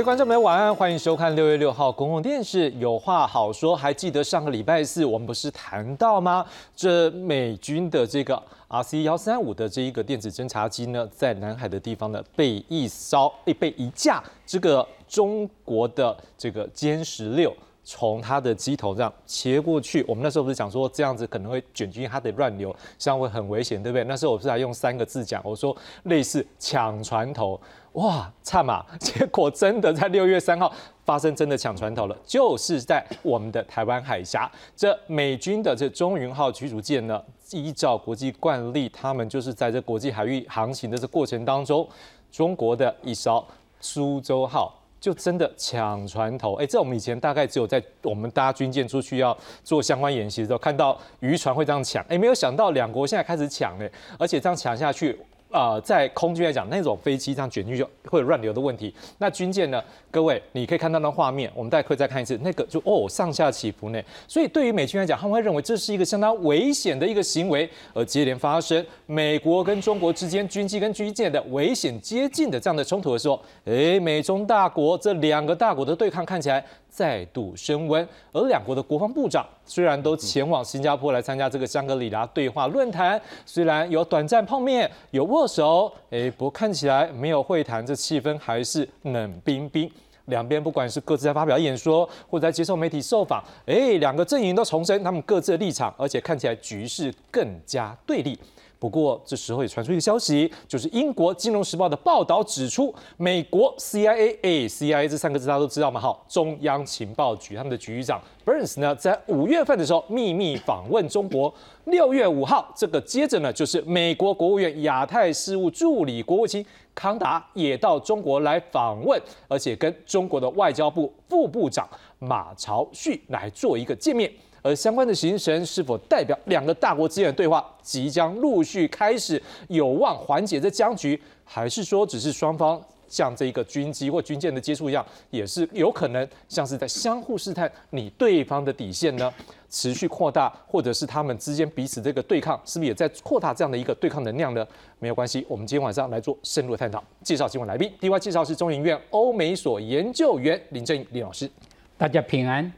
各位观众朋友，晚安，欢迎收看六月六号公共电视。有话好说，还记得上个礼拜四我们不是谈到吗？这美军的这个 RC 幺三五的这一个电子侦察机呢，在南海的地方呢，被一艘被一架这个中国的这个歼十六。从它的机头这样切过去，我们那时候不是讲说这样子可能会卷进它的乱流，这样会很危险，对不对？那时候我不是还用三个字讲，我说类似抢船头，哇，差嘛！结果真的在六月三号发生真的抢船头了，就是在我们的台湾海峡，这美军的这中云号驱逐舰呢，依照国际惯例，他们就是在这国际海域航行的这过程当中，中国的一艘苏州号。就真的抢船头，哎，这我们以前大概只有在我们搭军舰出去要做相关演习的时候，看到渔船会这样抢，哎，没有想到两国现在开始抢嘞，而且这样抢下去。啊，在空军来讲，那种飞机这样卷进去就会有乱流的问题。那军舰呢？各位，你可以看到那画面，我们待会再看一次，那个就哦上下起伏呢。所以对于美军来讲，他们会认为这是一个相当危险的一个行为，而接连发生美国跟中国之间军机跟军舰的危险接近的这样的冲突的时候，哎，美中大国这两个大国的对抗看起来。再度升温，而两国的国防部长虽然都前往新加坡来参加这个香格里拉对话论坛，虽然有短暂碰面、有握手，哎，不过看起来没有会谈，这气氛还是冷冰冰。两边不管是各自在发表演说，或者在接受媒体受访，哎，两个阵营都重申他们各自的立场，而且看起来局势更加对立。不过，这时候也传出一个消息，就是英国《金融时报》的报道指出，美国 C I A A，CIA 这三个字大家都知道吗？好，中央情报局他们的局长 Burns 呢，在五月份的时候秘密访问中国。六月五号，这个接着呢，就是美国国务院亚太事务助理国务卿康达也到中国来访问，而且跟中国的外交部副部长马朝旭来做一个见面。而相关的行程是否代表两个大国之间的对话即将陆续开始，有望缓解这僵局，还是说只是双方像这一个军机或军舰的接触一样，也是有可能像是在相互试探你对方的底线呢？持续扩大，或者是他们之间彼此这个对抗，是不是也在扩大这样的一个对抗能量呢？没有关系，我们今天晚上来做深入探讨。介绍今晚来宾，第一位介绍是中研院欧美所研究员林正英林老师，大家平安。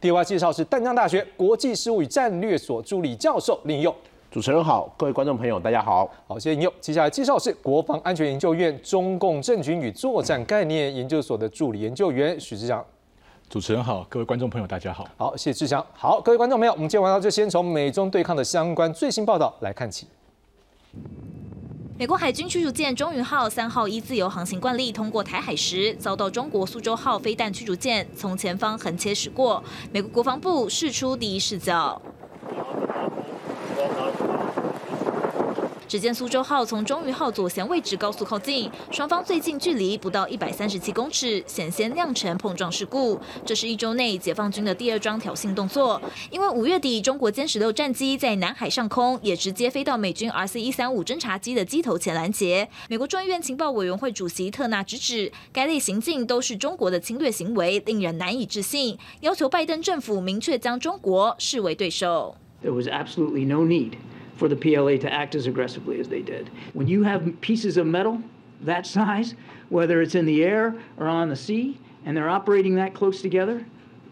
第二位介绍是淡江大学国际事务与战略所助理教授林佑。主持人好，各位观众朋友大家好，好，谢谢林佑。接下来介绍是国防安全研究院中共政军与作战概念研究所的助理研究员许志祥。主持人好，各位观众朋友大家好，好，谢谢志祥。好，各位观众朋友，我们今天晚上就先从美中对抗的相关最新报道来看起。美国海军驱逐舰“中云号”三号依自由航行惯例通过台海时，遭到中国“苏州号”飞弹驱逐舰从前方横切驶过。美国国防部释出第一视角。只见苏州号从中云号左舷位置高速靠近，双方最近距离不到一百三十七公尺，险些酿成碰撞事故。这是一周内解放军的第二桩挑衅动作，因为五月底中国歼十六战机在南海上空也直接飞到美军 RC 一三五侦察机的机头前拦截。美国众议院情报委员会主席特纳直指，该类行径都是中国的侵略行为，令人难以置信，要求拜登政府明确将中国视为对手。There was absolutely no need. For the PLA to act as aggressively as they did. When you have pieces of metal that size, whether it's in the air or on the sea, and they're operating that close together,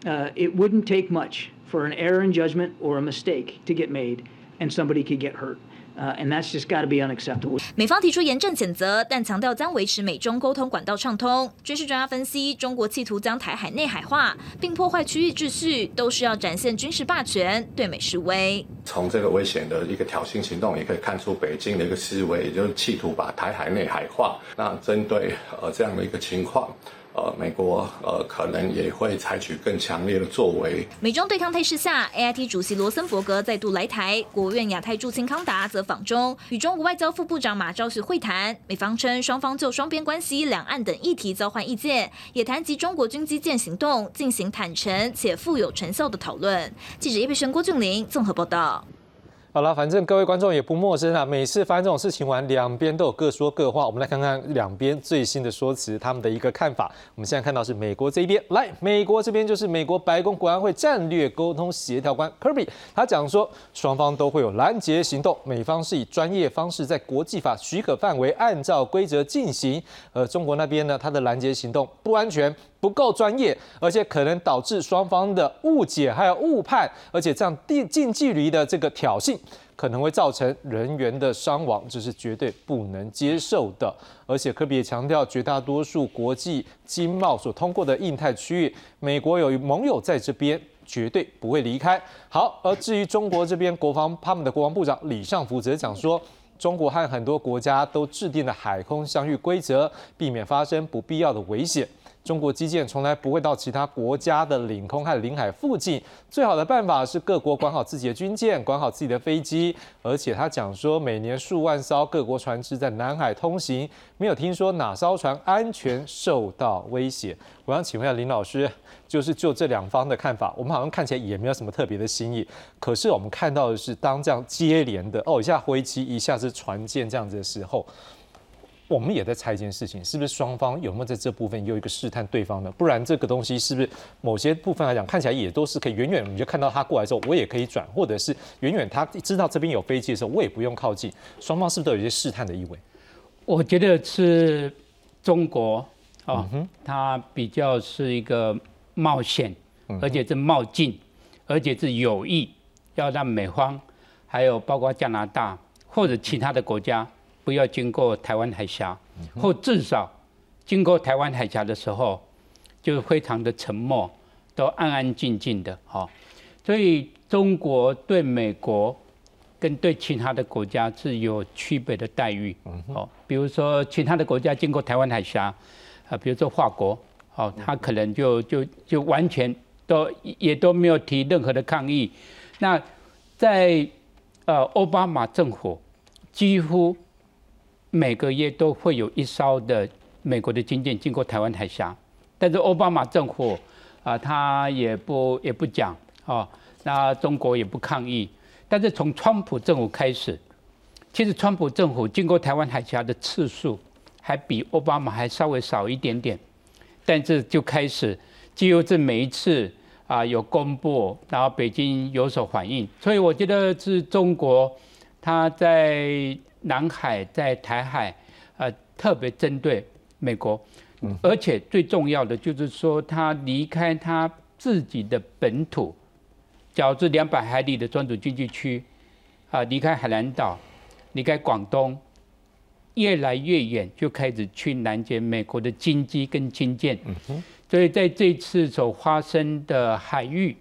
uh, it wouldn't take much for an error in judgment or a mistake to get made and somebody could get hurt. And that's just got to be unacceptable. 美方提出严正谴责，但强调将维持美中沟通管道畅通。军事专家分析，中国企图将台海内海化，并破坏区域秩序，都是要展现军事霸权，对美示威。从这个危险的一个挑衅行动，也可以看出北京的一个思维，也就是企图把台海内海化。那针对呃这样的一个情况。呃，美国呃可能也会采取更强烈的作为。美中对抗态势下，A I T 主席罗森伯格再度来台，国务院亚太驻青康达则访中，与中国外交副部长马朝旭会谈。美方称双方就双边关系、两岸等议题交换意见，也谈及中国军机舰行动，进行坦诚且富有成效的讨论。记者叶佩璇、郭俊霖综合报道。好了，反正各位观众也不陌生啊。每次发生这种事情完，两边都有各说各话。我们来看看两边最新的说辞，他们的一个看法。我们现在看到是美国这一边，来，美国这边就是美国白宫国安会战略沟通协调官 Kirby，他讲说双方都会有拦截行动，美方是以专业方式在国际法许可范围按照规则进行，而中国那边呢，他的拦截行动不安全。不够专业，而且可能导致双方的误解还有误判，而且这样近近距离的这个挑衅，可能会造成人员的伤亡，这是绝对不能接受的。而且科比也强调，绝大多数国际经贸所通过的印太区域，美国有盟友在这边，绝对不会离开。好，而至于中国这边国防，他们的国防部长李尚福则讲说，中国和很多国家都制定了海空相遇规则，避免发生不必要的危险。中国基建从来不会到其他国家的领空和领海附近。最好的办法是各国管好自己的军舰，管好自己的飞机。而且他讲说，每年数万艘各国船只在南海通行，没有听说哪艘船安全受到威胁。我想请问一下林老师，就是就这两方的看法，我们好像看起来也没有什么特别的新意。可是我们看到的是，当这样接连的哦，一下飞机，一下是船舰这样子的时候。我们也在猜一件事情，是不是双方有没有在这部分有一个试探对方呢？不然这个东西是不是某些部分来讲看起来也都是可以远远你就看到他过来之后，我也可以转，或者是远远他知道这边有飞机的时候，我也不用靠近。双方是不是都有一些试探的意味？我觉得是中国啊，它比较是一个冒险，而且是冒进，而且是有意要让美方还有包括加拿大或者其他的国家。不要经过台湾海峡，或至少经过台湾海峡的时候，就非常的沉默，都安安静静的。哈，所以中国对美国跟对其他的国家是有区别的待遇。哦，比如说其他的国家经过台湾海峡，啊，比如说法国，哦，他可能就就就完全都也都没有提任何的抗议。那在呃奥巴马政府几乎。每个月都会有一艘的美国的军舰经过台湾海峡，但是奥巴马政府啊，他也不也不讲啊，那中国也不抗议。但是从川普政府开始，其实川普政府经过台湾海峡的次数还比奥巴马还稍微少一点点，但是就开始几乎是每一次啊有公布，然后北京有所反应，所以我觉得是中国他在。南海在台海，呃，特别针对美国，而且最重要的就是说，他离开他自己的本土，较至两百海里的专属经济区，啊，离开海南岛，离开广东，越来越远，就开始去拦截美国的军机跟军舰。所以在这次所发生的海域，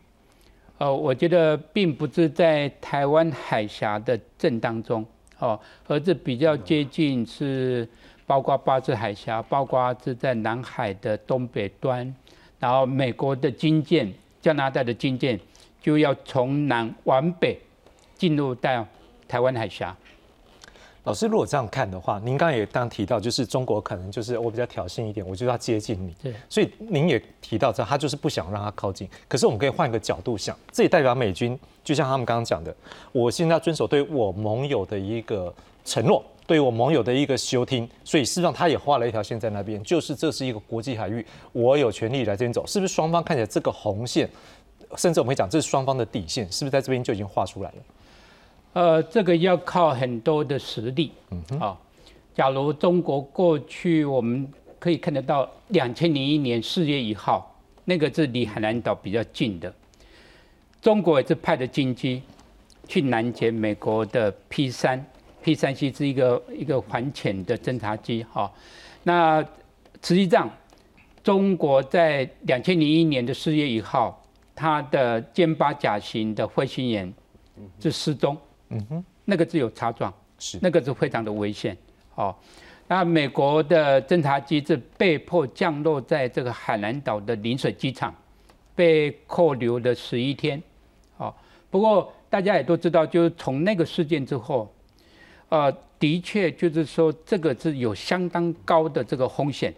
呃，我觉得并不是在台湾海峡的正当中。哦，而这比较接近是包括巴士海峡，包括是在南海的东北端，然后美国的军舰、加拿大的军舰就要从南往北进入到台湾海峡。老师，如果这样看的话，您刚刚也刚提到，就是中国可能就是我比较挑衅一点，我就要接近你。对。所以您也提到这，他就是不想让他靠近。可是我们可以换一个角度想，这也代表美军，就像他们刚刚讲的，我现在要遵守对我盟友的一个承诺，对我盟友的一个休听。所以事实上，他也画了一条线在那边，就是这是一个国际海域，我有权利来这边走。是不是双方看起来这个红线，甚至我们会讲这是双方的底线，是不是在这边就已经画出来了？呃，这个要靠很多的实力。嗯啊，假如中国过去我们可以看得到，两千零一年四月一号，那个是离海南岛比较近的，中国也是派的军机去拦截美国的 P 三，P 三 C 是一个一个反潜的侦察机。哈，那实际上中国在两千零一年的四月一号，它的歼八甲型的飞行员是失踪。嗯哼，那个是有擦撞，是那个是非常的危险。哦，那美国的侦察机是被迫降落在这个海南岛的临水机场，被扣留了十一天。不过大家也都知道，就是从那个事件之后，呃，的确就是说这个是有相当高的这个风险。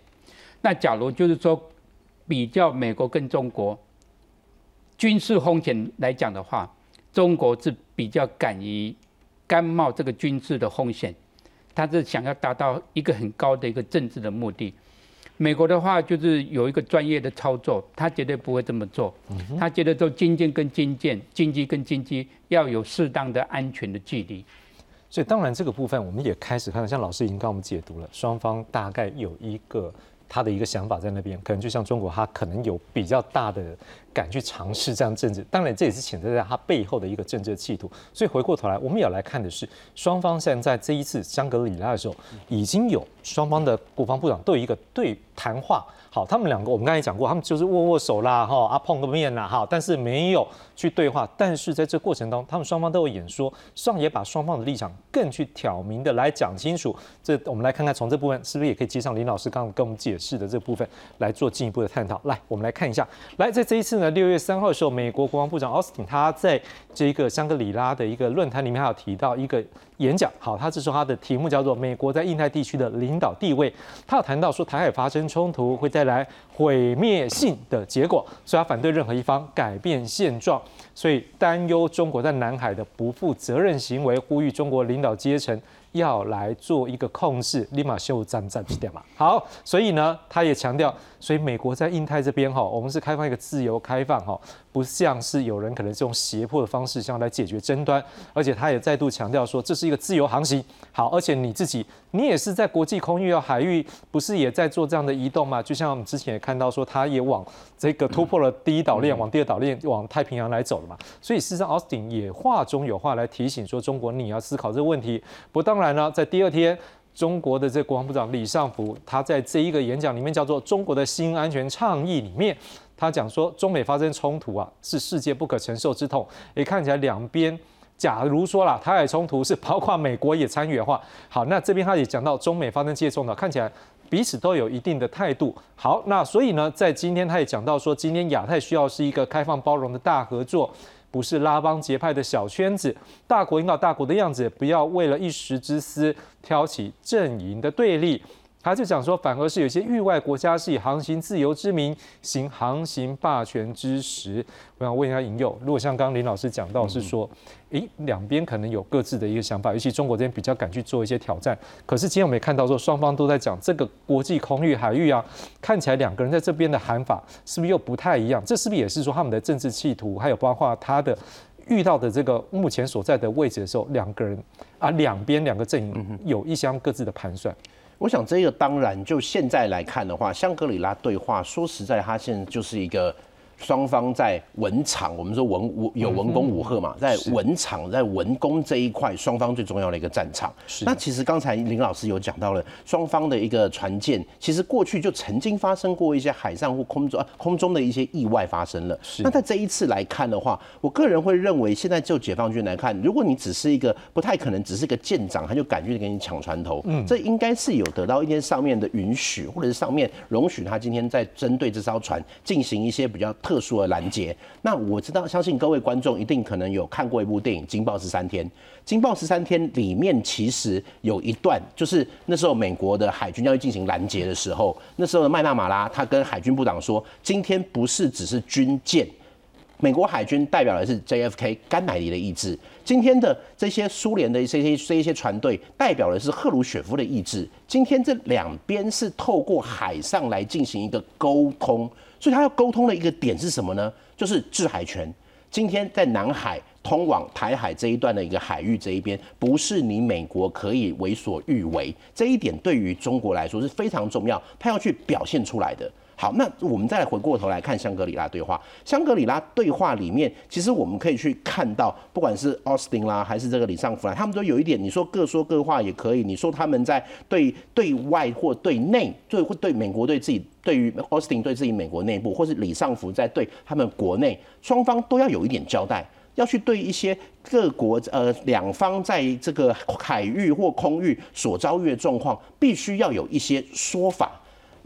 那假如就是说比较美国跟中国军事风险来讲的话，中国是比较敢于甘冒这个军事的风险，他是想要达到一个很高的一个政治的目的。美国的话就是有一个专业的操作，他绝对不会这么做。他觉得做军舰跟军舰、经济跟经济要有适当的安全的距离。所以当然这个部分我们也开始看到，像老师已经跟我们解读了，双方大概有一个。他的一个想法在那边，可能就像中国，他可能有比较大的敢去尝试这样政治，当然这也是潜在在他背后的一个政治企图。所以回过头来，我们也要来看的是，双方现在这一次香格里拉的时候，已经有双方的国防部长都有一个对谈话。好，他们两个我们刚才讲过，他们就是握握手啦，哈啊碰个面啦，哈，但是没有去对话。但是在这过程当中，他们双方都有演说，上也把双方的立场更去挑明的来讲清楚。这我们来看看，从这部分是不是也可以接上林老师刚刚跟我们解释的这部分来做进一步的探讨。来，我们来看一下，来在这一次呢，六月三号的时候，美国国防部长奥斯汀他在这一个香格里拉的一个论坛里面，还有提到一个。演讲好，他这是说他的题目叫做《美国在印太地区的领导地位》。他有谈到说台海发生冲突会带来毁灭性的结果，所以他反对任何一方改变现状，所以担忧中国在南海的不负责任行为，呼吁中国领导阶层要来做一个控制，立马修战战几点嘛。好，所以呢，他也强调。所以美国在印太这边哈，我们是开放一个自由开放哈，不像是有人可能是用胁迫的方式想要来解决争端，而且他也再度强调说这是一个自由航行。好，而且你自己你也是在国际空域啊海域，不是也在做这样的移动吗？就像我们之前也看到说，他也往这个突破了第一岛链，往第二岛链往太平洋来走了嘛。所以事实上，奥斯汀也话中有话来提醒说，中国你要思考这个问题。不过当然呢，在第二天。中国的这国防部长李尚福，他在这一个演讲里面叫做“中国的新安全倡议”里面，他讲说，中美发生冲突啊，是世界不可承受之痛。也看起来两边，假如说了台海冲突是包括美国也参与的话，好，那这边他也讲到中美发生接冲突，看起来彼此都有一定的态度。好，那所以呢，在今天他也讲到说，今天亚太需要是一个开放包容的大合作。不是拉帮结派的小圈子，大国引导大国的样子，不要为了一时之私挑起阵营的对立。他就讲说，反而是有些域外国家是以航行自由之名行航行霸权之实。我想问一下尹佑，如果像刚刚林老师讲到是说，诶，两边可能有各自的一个想法，尤其中国这边比较敢去做一些挑战。可是今天我们也看到说，双方都在讲这个国际空域海域啊，看起来两个人在这边的喊法是不是又不太一样？这是不是也是说他们的政治企图，还有包括他的遇到的这个目前所在的位置的时候，两个人啊，两边两个阵营有一相各自的盘算。我想这个当然，就现在来看的话，香格里拉对话，说实在，它现在就是一个。双方在文场，我们说文武有文攻武赫嘛，在文场在文攻这一块，双方最重要的一个战场。那其实刚才林老师有讲到了，双方的一个船舰，其实过去就曾经发生过一些海上或空中空中的一些意外发生了。那在这一次来看的话，我个人会认为，现在就解放军来看，如果你只是一个不太可能只是个舰长，他就敢去给你抢船头，嗯，这应该是有得到一些上面的允许，或者是上面容许他今天在针对这艘船进行一些比较。特殊的拦截，那我知道，相信各位观众一定可能有看过一部电影《惊爆十三天》。《惊爆十三天》里面其实有一段，就是那时候美国的海军要去进行拦截的时候，那时候的麦纳马拉他跟海军部长说：“今天不是只是军舰，美国海军代表的是 JFK 甘乃迪的意志，今天的这些苏联的这些这一些船队代表的是赫鲁雪夫的意志。今天这两边是透过海上来进行一个沟通。”所以他要沟通的一个点是什么呢？就是制海权。今天在南海通往台海这一段的一个海域这一边，不是你美国可以为所欲为。这一点对于中国来说是非常重要，他要去表现出来的。好，那我们再回过头来看香格里拉对话。香格里拉对话里面，其实我们可以去看到，不管是奥斯汀啦，还是这个李尚福啦，他们都有一点，你说各说各话也可以。你说他们在对对外或对内，对或对美国对自己，对于奥斯汀对自己美国内部，或是李尚福在对他们国内，双方都要有一点交代，要去对一些各国呃两方在这个海域或空域所遭遇的状况，必须要有一些说法。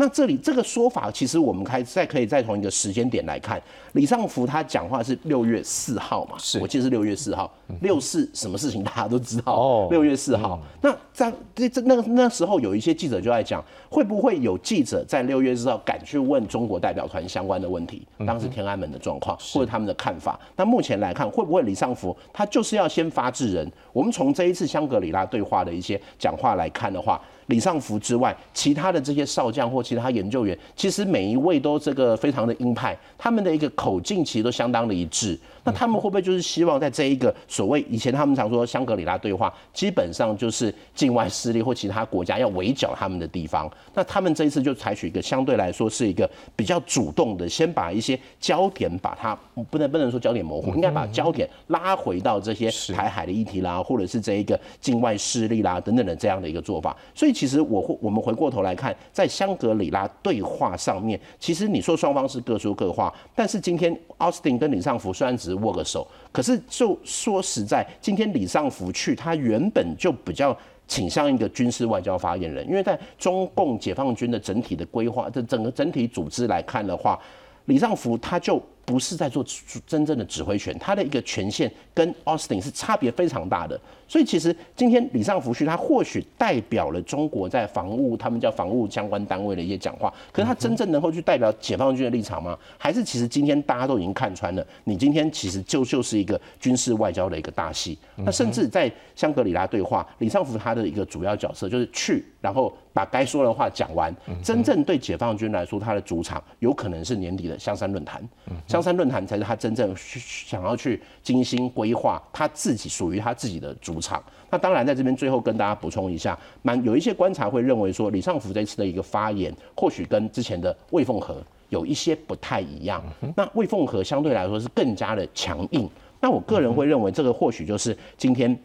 那这里这个说法，其实我们开再可以再从一个时间点来看，李尚福他讲话是六月四号嘛，是我记得是六月四号，六四什么事情大家都知道哦六月四号，那在这这那个那时候有一些记者就在讲，会不会有记者在六月四号敢去问中国代表团相关的问题，当时天安门的状况或者他们的看法？那目前来看，会不会李尚福他就是要先发制人？我们从这一次香格里拉对话的一些讲话来看的话。李尚福之外，其他的这些少将或其他研究员，其实每一位都这个非常的鹰派，他们的一个口径其实都相当的一致。那他们会不会就是希望在这一个所谓以前他们常说香格里拉对话，基本上就是境外势力或其他国家要围剿他们的地方？那他们这一次就采取一个相对来说是一个比较主动的，先把一些焦点把它不能不能说焦点模糊，应该把焦点拉回到这些台海的议题啦，或者是这一个境外势力啦等等的这样的一个做法。所以其实我会我们回过头来看，在香格里拉对话上面，其实你说双方是各说各话，但是今天奥斯汀跟李尚福虽然只握个手，可是就说实在，今天李尚福去，他原本就比较。倾向一个军事外交发言人，因为在中共解放军的整体的规划、这整个整体组织来看的话，李尚福他就不是在做真正的指挥权，他的一个权限跟 Austin 是差别非常大的。所以其实今天李尚福去，他或许代表了中国在防务，他们叫防务相关单位的一些讲话，可是他真正能够去代表解放军的立场吗？还是其实今天大家都已经看穿了，你今天其实就就是一个军事外交的一个大戏。那甚至在香格里拉对话，李尚福他的一个主要角色就是去，然后把该说的话讲完。真正对解放军来说，他的主场有可能是年底的香山论坛，香山论坛才是他真正想要去精心规划他自己属于他自己的主场。那当然，在这边最后跟大家补充一下，蛮有一些观察会认为说，李尚福这次的一个发言，或许跟之前的魏凤和有一些不太一样。那魏凤和相对来说是更加的强硬。那我个人会认为，这个或许就是今天。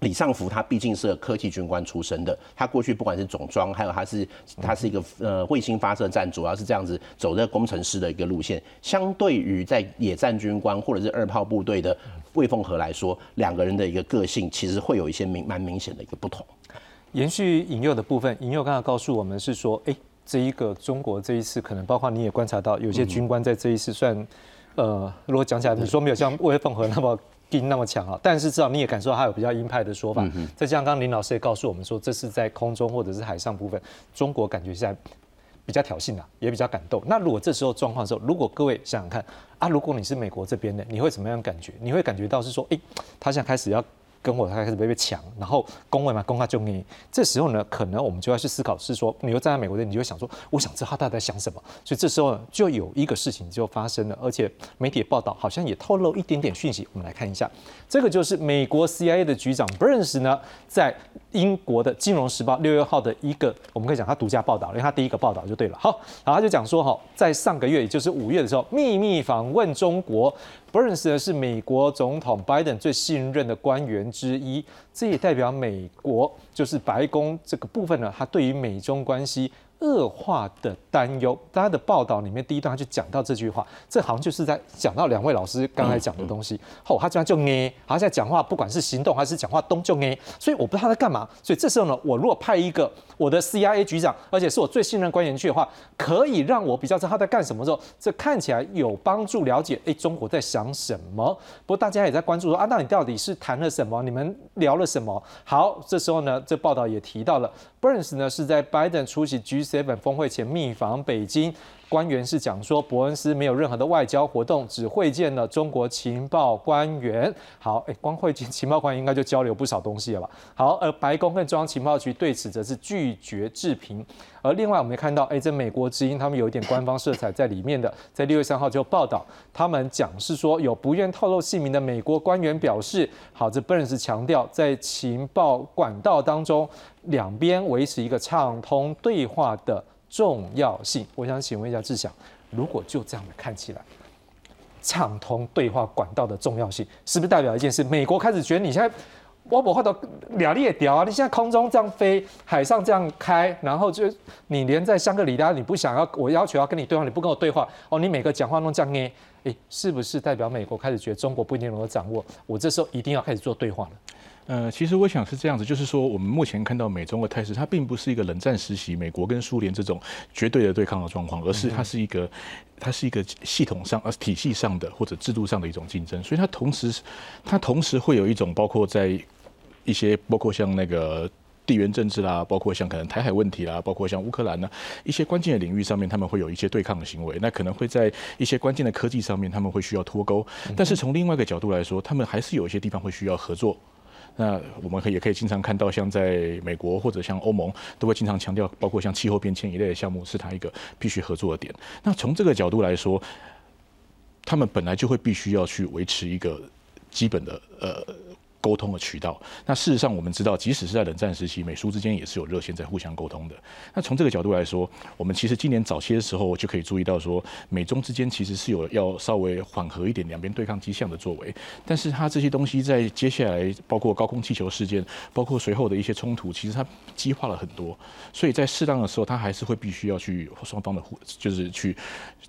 李尚福他毕竟是个科技军官出身的，他过去不管是总装，还有他是他是一个呃卫星发射站，主要是这样子走这工程师的一个路线。相对于在野战军官或者是二炮部队的魏凤和来说，两个人的一个个性其实会有一些明蛮明显的一个不同。延续引诱的部分，引诱刚才告诉我们是说，哎，这一个中国这一次可能包括你也观察到，有些军官在这一次算，呃，如果讲起来，你说没有像魏凤和那么。劲那么强啊！但是至少你也感受到他有比较鹰派的说法。再加上刚刚林老师也告诉我们说，这是在空中或者是海上部分，中国感觉现在比较挑衅啊，也比较感动。那如果这时候状况的时候，如果各位想想看啊，如果你是美国这边的，你会怎么样感觉？你会感觉到是说，哎，他现在开始要。跟我他开始被被抢，然后攻位嘛，攻他就你。这时候呢，可能我们就要去思考，是说你又站在美国这，你就会想说，我想知道他到底在想什么。所以这时候呢，就有一个事情就发生了，而且媒体报道好像也透露一点点讯息。我们来看一下，这个就是美国 CIA 的局长 Burns 呢，在英国的《金融时报》六月号的一个，我们可以讲他独家报道，因为他第一个报道就对了。好，然后他就讲说，哈，在上个月，也就是五月的时候，秘密访问中国。Burns 呢是美国总统 Biden 最信任的官员之一，这也代表美国就是白宫这个部分呢，它对于美中关系。恶化的担忧，大家的报道里面第一段他就讲到这句话，这好像就是在讲到两位老师刚才讲的东西。后他这样就捏，好像在讲话，不管是行动还是讲话，都就捏。所以我不知道他在干嘛。所以这时候呢，我如果派一个我的 CIA 局长，而且是我最信任官员去的话，可以让我比较知道他在干什么时候，这看起来有帮助了解，哎，中国在想什么。不过大家也在关注说啊，那你到底是谈了什么？你们聊了什么？好，这时候呢，这报道也提到了。Burns 呢是在 Biden 出席 G7 峰会前密访北京，官员是讲说伯恩斯没有任何的外交活动，只会见了中国情报官员。好，哎，光会见情报官员应该就交流不少东西了吧？好，而白宫跟中央情报局对此则是拒绝置评。而另外我们也看到，哎，这美国之音他们有一点官方色彩在里面的，在六月三号就报道，他们讲是说有不愿透露姓名的美国官员表示，好，这 Burns 强调在情报管道当中。两边维持一个畅通对话的重要性。我想请问一下志祥，如果就这样的看起来，畅通对话管道的重要性，是不是代表一件事？美国开始觉得你现在我我话都两列屌啊！你现在空中这样飞，海上这样开，然后就你连在香格里拉你不想要，我要求要跟你对话，你不跟我对话哦，你每个讲话都这样捏，诶，是不是代表美国开始觉得中国不一定能够掌握？我这时候一定要开始做对话了？呃，其实我想是这样子，就是说我们目前看到美中的态势，它并不是一个冷战时期美国跟苏联这种绝对的对抗的状况，而是它是一个它是一个系统上呃体系上的或者制度上的一种竞争，所以它同时它同时会有一种包括在一些包括像那个。地缘政治啦，包括像可能台海问题啦，包括像乌克兰呢一些关键的领域上面，他们会有一些对抗的行为。那可能会在一些关键的科技上面，他们会需要脱钩。但是从另外一个角度来说，他们还是有一些地方会需要合作。那我们可也可以经常看到，像在美国或者像欧盟，都会经常强调，包括像气候变迁一类的项目，是它一个必须合作的点。那从这个角度来说，他们本来就会必须要去维持一个基本的呃。沟通的渠道。那事实上，我们知道，即使是在冷战时期，美苏之间也是有热线在互相沟通的。那从这个角度来说，我们其实今年早些的时候就可以注意到，说美中之间其实是有要稍微缓和一点两边对抗迹象的作为。但是它这些东西在接下来，包括高空气球事件，包括随后的一些冲突，其实它激化了很多。所以在适当的时候，它还是会必须要去双方的互，就是去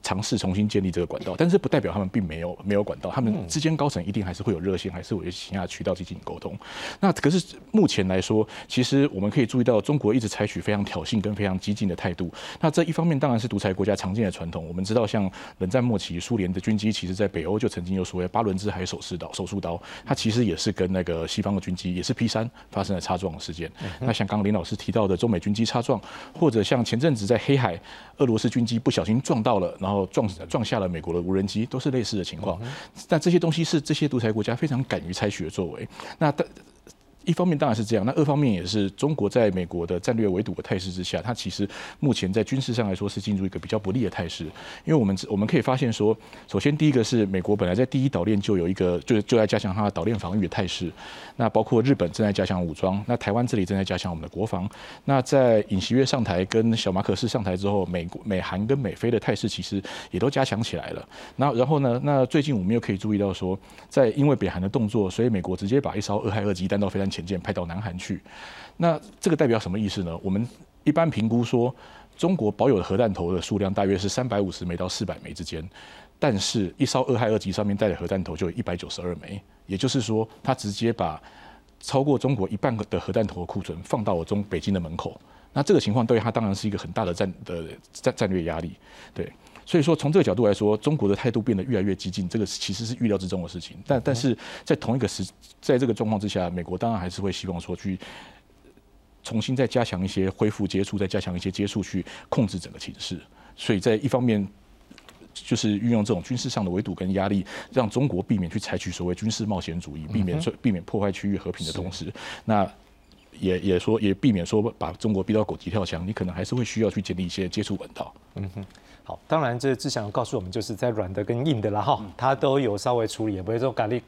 尝试重新建立这个管道。但是不代表他们并没有没有管道，他们之间高层一定还是会有热线，还是有一些其他渠道。进行沟通，那可是目前来说，其实我们可以注意到，中国一直采取非常挑衅跟非常激进的态度。那这一方面当然是独裁国家常见的传统。我们知道，像冷战末期，苏联的军机其实在北欧就曾经有所谓巴伦支海手势刀、手术刀，它其实也是跟那个西方的军机也是 P 三发生了擦撞事件。那像刚刚林老师提到的中美军机擦撞，或者像前阵子在黑海，俄罗斯军机不小心撞到了，然后撞撞下了美国的无人机，都是类似的情况。但这些东西是这些独裁国家非常敢于采取的作为。那的。一方面当然是这样，那二方面也是中国在美国的战略围堵的态势之下，它其实目前在军事上来说是进入一个比较不利的态势。因为我们我们可以发现说，首先第一个是美国本来在第一岛链就有一个就就在加强它的岛链防御的态势，那包括日本正在加强武装，那台湾这里正在加强我们的国防。那在尹锡悦上台跟小马可斯上台之后，美国美韩跟美菲的态势其实也都加强起来了。那然后呢，那最近我们又可以注意到说，在因为北韩的动作，所以美国直接把一艘俄亥俄级弹道飞弹。潜舰派到南韩去，那这个代表什么意思呢？我们一般评估说，中国保有的核弹头的数量大约是三百五十枚到四百枚之间，但是一艘二亥二级上面带的核弹头就有一百九十二枚，也就是说，它直接把超过中国一半的核弹头的库存放到了中北京的门口。那这个情况对它当然是一个很大的战的战战略压力，对。所以说，从这个角度来说，中国的态度变得越来越激进，这个其实是预料之中的事情。但但是在同一个时，在这个状况之下，美国当然还是会希望说去重新再加强一些恢复接触，再加强一些接触，去控制整个情势。所以在一方面，就是运用这种军事上的围堵跟压力，让中国避免去采取所谓军事冒险主义，避免避免破坏区域和平的同时，那也也说也避免说把中国逼到狗急跳墙，你可能还是会需要去建立一些接触管道。嗯哼。好，当然这志祥告诉我们，就是在软的跟硬的啦哈，他都有稍微处理，也不会说咖喱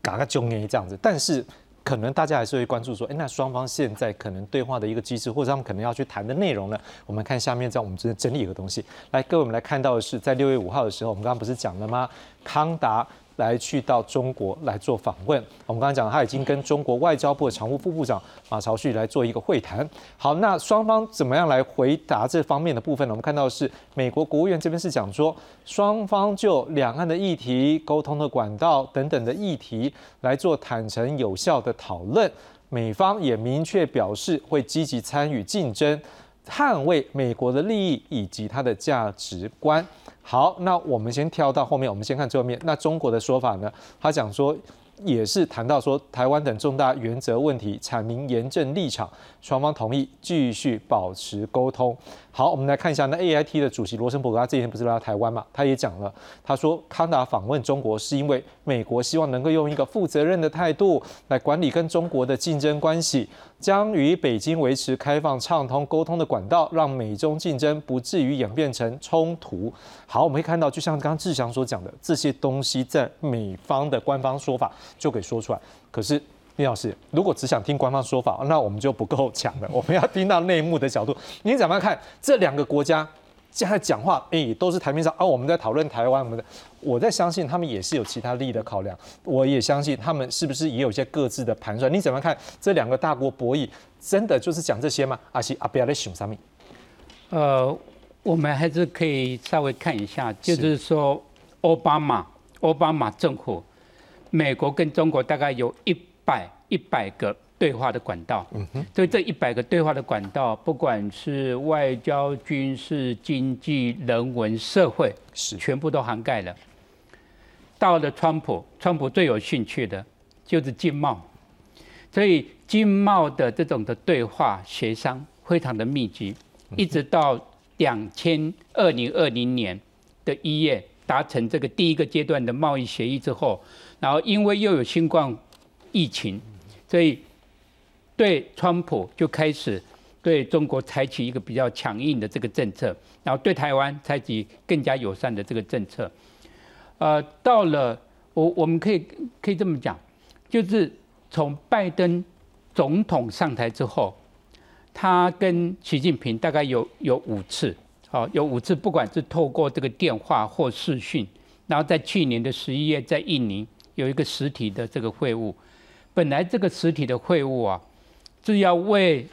嘎嘎中年这样子。但是可能大家还是会关注说，哎，那双方现在可能对话的一个机制，或者他们可能要去谈的内容呢？我们看下面，在我们这整理一个东西，来，各位我们来看到的是，在六月五号的时候，我们刚刚不是讲了吗？康达。来去到中国来做访问，我们刚才讲他已经跟中国外交部的常务副部长马朝旭来做一个会谈。好，那双方怎么样来回答这方面的部分呢？我们看到是美国国务院这边是讲说，双方就两岸的议题、沟通的管道等等的议题来做坦诚有效的讨论。美方也明确表示会积极参与竞争，捍卫美国的利益以及它的价值观。好，那我们先跳到后面，我们先看最后面。那中国的说法呢？他讲说。也是谈到说台湾等重大原则问题，阐明严正立场，双方同意继续保持沟通。好，我们来看一下，那 A I T 的主席罗森伯格他之前不是来到台湾嘛？他也讲了，他说康达访问中国是因为美国希望能够用一个负责任的态度来管理跟中国的竞争关系，将与北京维持开放畅通沟通的管道，让美中竞争不至于演变成冲突。好，我们会看到，就像刚刚志祥所讲的，这些东西在美方的官方说法。就可以说出来。可是李老师，如果只想听官方说法，那我们就不够强了。我们要听到内幕的角度。您怎么看这两个国家现在讲话？哎，都是台面上啊，我们在讨论台湾，我们的，我在相信他们也是有其他利益的考量。我也相信他们是不是也有一些各自的盘算？你怎么看这两个大国博弈，真的就是讲这些吗？阿西阿不要来想上面。呃，我们还是可以稍微看一下，就是说奥巴马奥巴马政府。美国跟中国大概有一百一百个对话的管道。嗯哼，所以这一百个对话的管道，不管是外交、军事、经济、人文、社会，是全部都涵盖了。到了川普，川普最有兴趣的就是经贸，所以经贸的这种的对话协商非常的密集，一直到两千二零二零年的一月达成这个第一个阶段的贸易协议之后，然后因为又有新冠疫情，所以对川普就开始对中国采取一个比较强硬的这个政策，然后对台湾采取更加友善的这个政策。呃，到了我我们可以可以这么讲，就是从拜登总统上台之后，他跟习近平大概有有五次，好有五次，不管是透过这个电话或视讯，然后在去年的十一月在印尼有一个实体的这个会晤，本来这个实体的会晤啊，是要为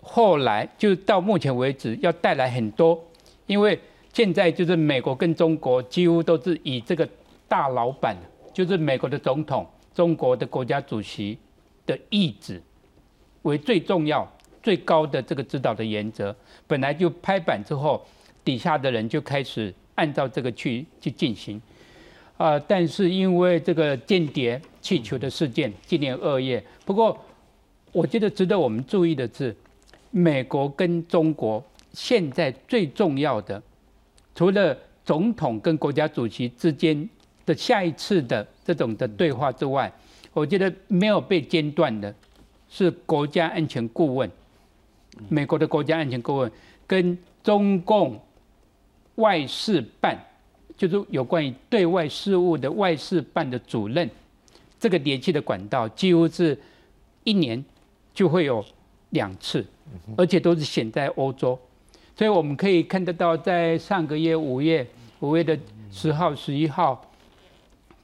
后来就到目前为止要带来很多，因为。现在就是美国跟中国几乎都是以这个大老板，就是美国的总统、中国的国家主席的意志为最重要、最高的这个指导的原则。本来就拍板之后，底下的人就开始按照这个去去进行。啊，但是因为这个间谍气球的事件，今年二月。不过，我觉得值得我们注意的是，美国跟中国现在最重要的。除了总统跟国家主席之间的下一次的这种的对话之外，我觉得没有被间断的是国家安全顾问，美国的国家安全顾问跟中共外事办，就是有关于对外事务的外事办的主任，这个联系的管道几乎是一年就会有两次，而且都是选在欧洲。所以我们可以看得到，在上个月五月五月的十号、十一号，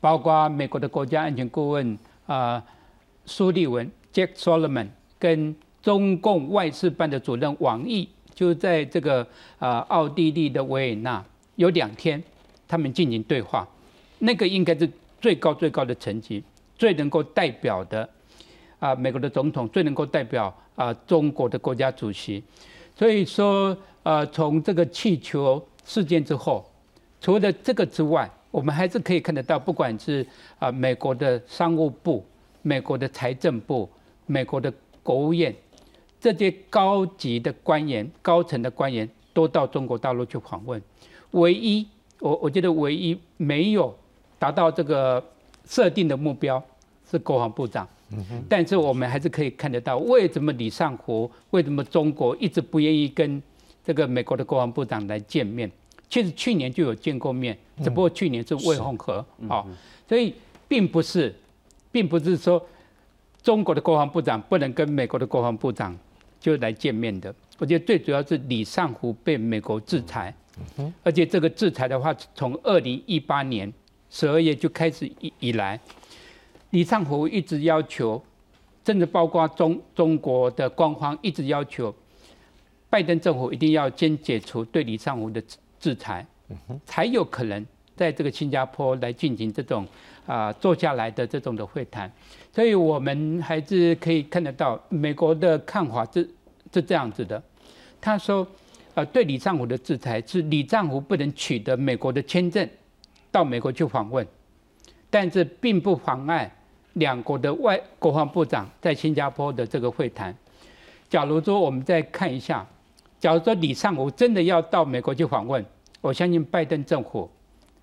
包括美国的国家安全顾问啊苏利文 （Jack Solomon） 跟中共外事办的主任王毅，就在这个啊奥地利的维也纳有两天，他们进行对话。那个应该是最高最高的层级，最能够代表的啊美国的总统，最能够代表啊中国的国家主席。所以说。呃，从这个气球事件之后，除了这个之外，我们还是可以看得到，不管是啊美国的商务部、美国的财政部、美国的国务院这些高级的官员、高层的官员都到中国大陆去访问。唯一，我我觉得唯一没有达到这个设定的目标是国防部长。嗯但是我们还是可以看得到，为什么李尚福，为什么中国一直不愿意跟？这个美国的国防部长来见面，其实去年就有见过面，只不过去年是未混合啊，所以并不是，并不是说中国的国防部长不能跟美国的国防部长就来见面的。我觉得最主要是李尚福被美国制裁，而且这个制裁的话，从二零一八年十二月就开始以以来，李尚福一直要求，甚至包括中中国的官方一直要求。拜登政府一定要先解除对李尚福的制制裁，才有可能在这个新加坡来进行这种啊坐下来的这种的会谈。所以我们还是可以看得到美国的看法是是这样子的。他说，呃，对李尚福的制裁是李尚福不能取得美国的签证到美国去访问，但是并不妨碍两国的外国防部长在新加坡的这个会谈。假如说我们再看一下。假如说李尚福真的要到美国去访问，我相信拜登政府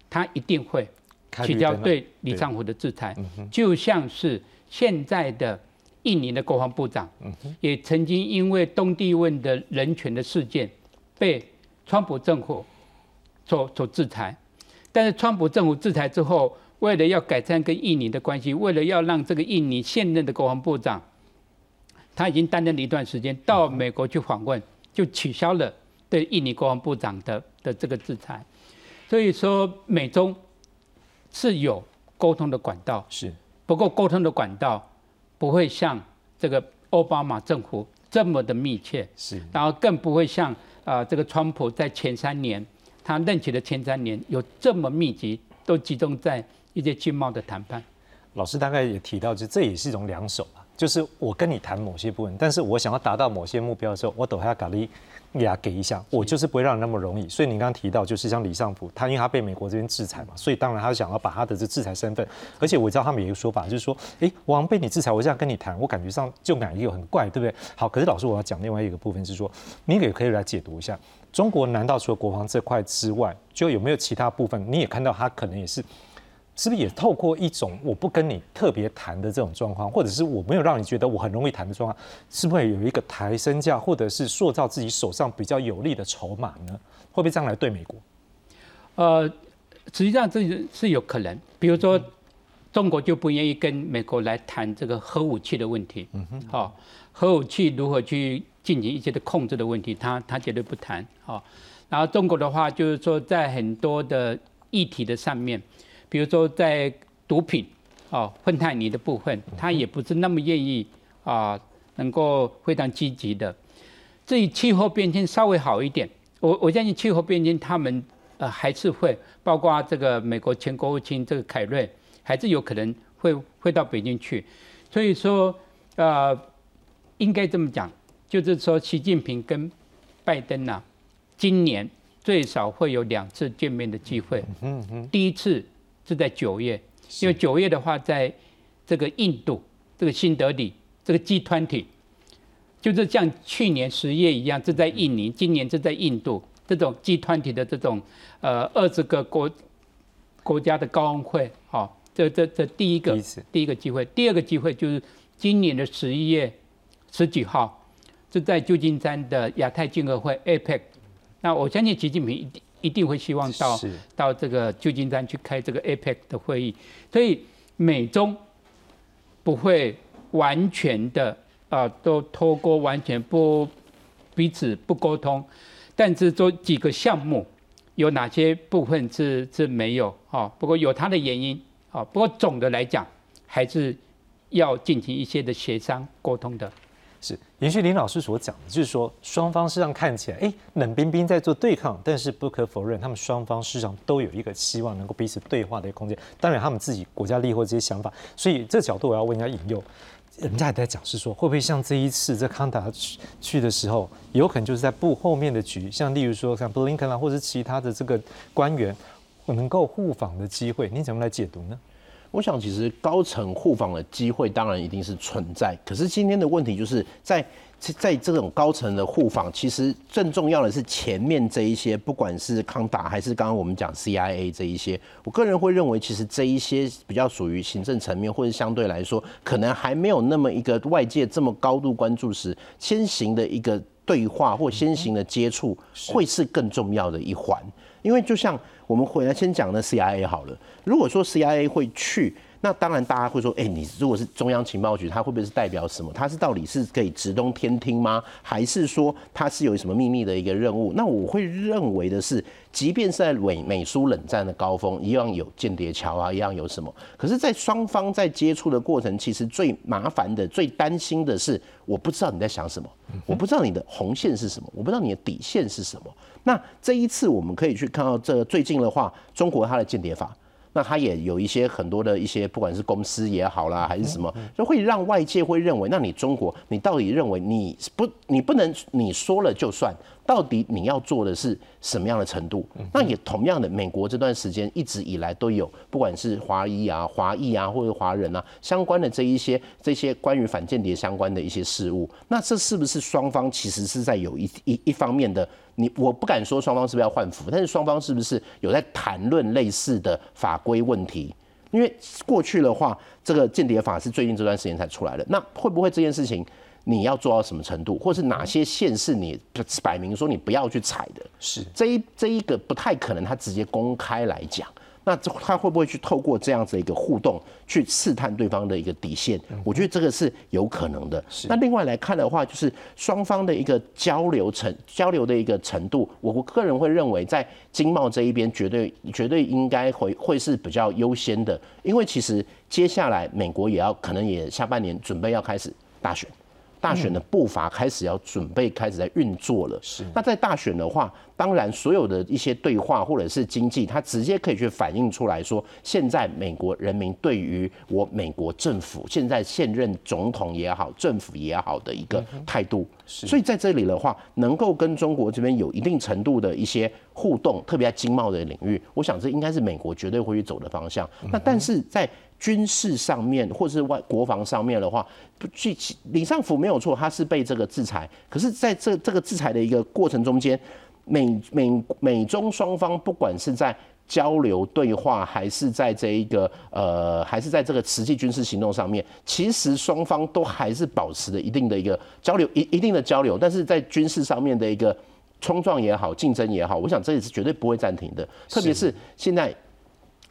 他一定会取消对李尚福的制裁，就像是现在的印尼的国防部长，也曾经因为东帝汶的人权的事件被川普政府所所制裁，但是川普政府制裁之后，为了要改善跟印尼的关系，为了要让这个印尼现任的国防部长，他已经担任了一段时间到美国去访问。就取消了对印尼国防部长的的这个制裁，所以说美中是有沟通的管道，是。不过沟通的管道不会像这个奥巴马政府这么的密切，是，然后更不会像啊这个川普在前三年他任期的前三年有这么密集，都集中在一些经贸的谈判。老师大概也提到，就这也是一种两手吧。就是我跟你谈某些部分，但是我想要达到某些目标的时候，我都还要搞你给他给一下，我就是不会让你那么容易。所以你刚刚提到，就是像李尚福，他因为他被美国这边制裁嘛，所以当然他想要把他的这制裁身份，而且我知道他们有一个说法，就是说，哎，我被你制裁，我这样跟你谈，我感觉上就感觉很怪，对不对？好，可是老师我要讲另外一个部分是说，你也可以来解读一下，中国难道除了国防这块之外，就有没有其他部分？你也看到他可能也是。是不是也透过一种我不跟你特别谈的这种状况，或者是我没有让你觉得我很容易谈的状况，是不是有一个抬身价，或者是塑造自己手上比较有利的筹码呢？会不会这样来对美国？呃，实际上这是是有可能，比如说中国就不愿意跟美国来谈这个核武器的问题，嗯哼，好，核武器如何去进行一些的控制的问题，他他绝对不谈，好，然后中国的话就是说在很多的议题的上面。比如说在毒品，哦，混太尼的部分，他也不是那么愿意啊，能够非常积极的。至于气候变迁稍微好一点，我我相信气候变迁他们呃还是会，包括这个美国前国务卿这个凯瑞，还是有可能会会到北京去。所以说呃，应该这么讲，就是说习近平跟拜登呐，今年最少会有两次见面的机会。嗯嗯，第一次。是在九月，因为九月的话，在这个印度这个新德里这个 G 团体，就是像去年十月一样，这在印尼，今年这在印度这种 G 团体的这种呃二十个国国家的高峰会，好，这这这第一个第一个机会，第二个机会就是今年的十一月十几号，是在旧金山的亚太经合会 APEC，那我相信习近平一定。一定会希望到到这个旧金山去开这个 APEC 的会议，所以美中不会完全的啊都脱钩，完全不彼此不沟通，但是做几个项目有哪些部分是是没有啊？不过有它的原因啊。不过总的来讲，还是要进行一些的协商沟通的。是延续林老师所讲的，就是说双方实际上看起来，哎，冷冰冰在做对抗，但是不可否认，他们双方实上都有一个希望能够彼此对话的一个空间。当然，他们自己国家利益或者这些想法，所以这角度我要问一下引诱，人家也在讲是说，会不会像这一次在康达去去的时候，有可能就是在布后面的局，像例如说像布林肯啊，或者是其他的这个官员能够互访的机会，你怎么来解读呢？我想，其实高层互访的机会当然一定是存在。可是今天的问题就是在在这种高层的互访，其实更重要的是前面这一些，不管是康达还是刚刚我们讲 CIA 这一些，我个人会认为，其实这一些比较属于行政层面，或者相对来说，可能还没有那么一个外界这么高度关注时，先行的一个对话或先行的接触，会是更重要的一环。因为就像。我们回来先讲那 CIA 好了。如果说 CIA 会去，那当然大家会说，哎，你如果是中央情报局，它会不会是代表什么？它是到底是可以直通天听吗？还是说它是有什么秘密的一个任务？那我会认为的是，即便是在美美苏冷战的高峰，一样有间谍桥啊，一样有什么？可是，在双方在接触的过程，其实最麻烦的、最担心的是，我不知道你在想什么，我不知道你的红线是什么，我不知道你的底线是什么。那这一次我们可以去看到，这最近的话，中国它的间谍法，那它也有一些很多的一些，不管是公司也好啦，还是什么，就会让外界会认为，那你中国，你到底认为你不，你不能你说了就算。到底你要做的是什么样的程度？那也同样的，美国这段时间一直以来都有，不管是华裔啊、华裔啊，或者华人啊，相关的这一些这些关于反间谍相关的一些事物，那这是不是双方其实是在有一一一方面的？你我不敢说双方是不是要换服，但是双方是不是有在谈论类似的法规问题？因为过去的话，这个间谍法是最近这段时间才出来的，那会不会这件事情？你要做到什么程度，或是哪些线是你摆明说你不要去踩的？是这一这一个不太可能，他直接公开来讲。那这他会不会去透过这样子一个互动去试探对方的一个底线？我觉得这个是有可能的。那另外来看的话，就是双方的一个交流程交流的一个程度，我我个人会认为在经贸这一边绝对绝对应该会会是比较优先的，因为其实接下来美国也要可能也下半年准备要开始大选。大选的步伐开始要准备开始在运作了。是，那在大选的话，当然所有的一些对话或者是经济，它直接可以去反映出来说，现在美国人民对于我美国政府现在现任总统也好，政府也好的一个态度。所以在这里的话，能够跟中国这边有一定程度的一些互动，特别在经贸的领域，我想这应该是美国绝对会去走的方向。那但是在军事上面或者是外国防上面的话，不去李尚福没有错，他是被这个制裁。可是在这这个制裁的一个过程中间，美美美中双方不管是在交流对话，还是在这一个呃，还是在这个实际军事行动上面，其实双方都还是保持了一定的一个交流，一一定的交流。但是在军事上面的一个冲撞也好，竞争也好，我想这也是绝对不会暂停的。特别是现在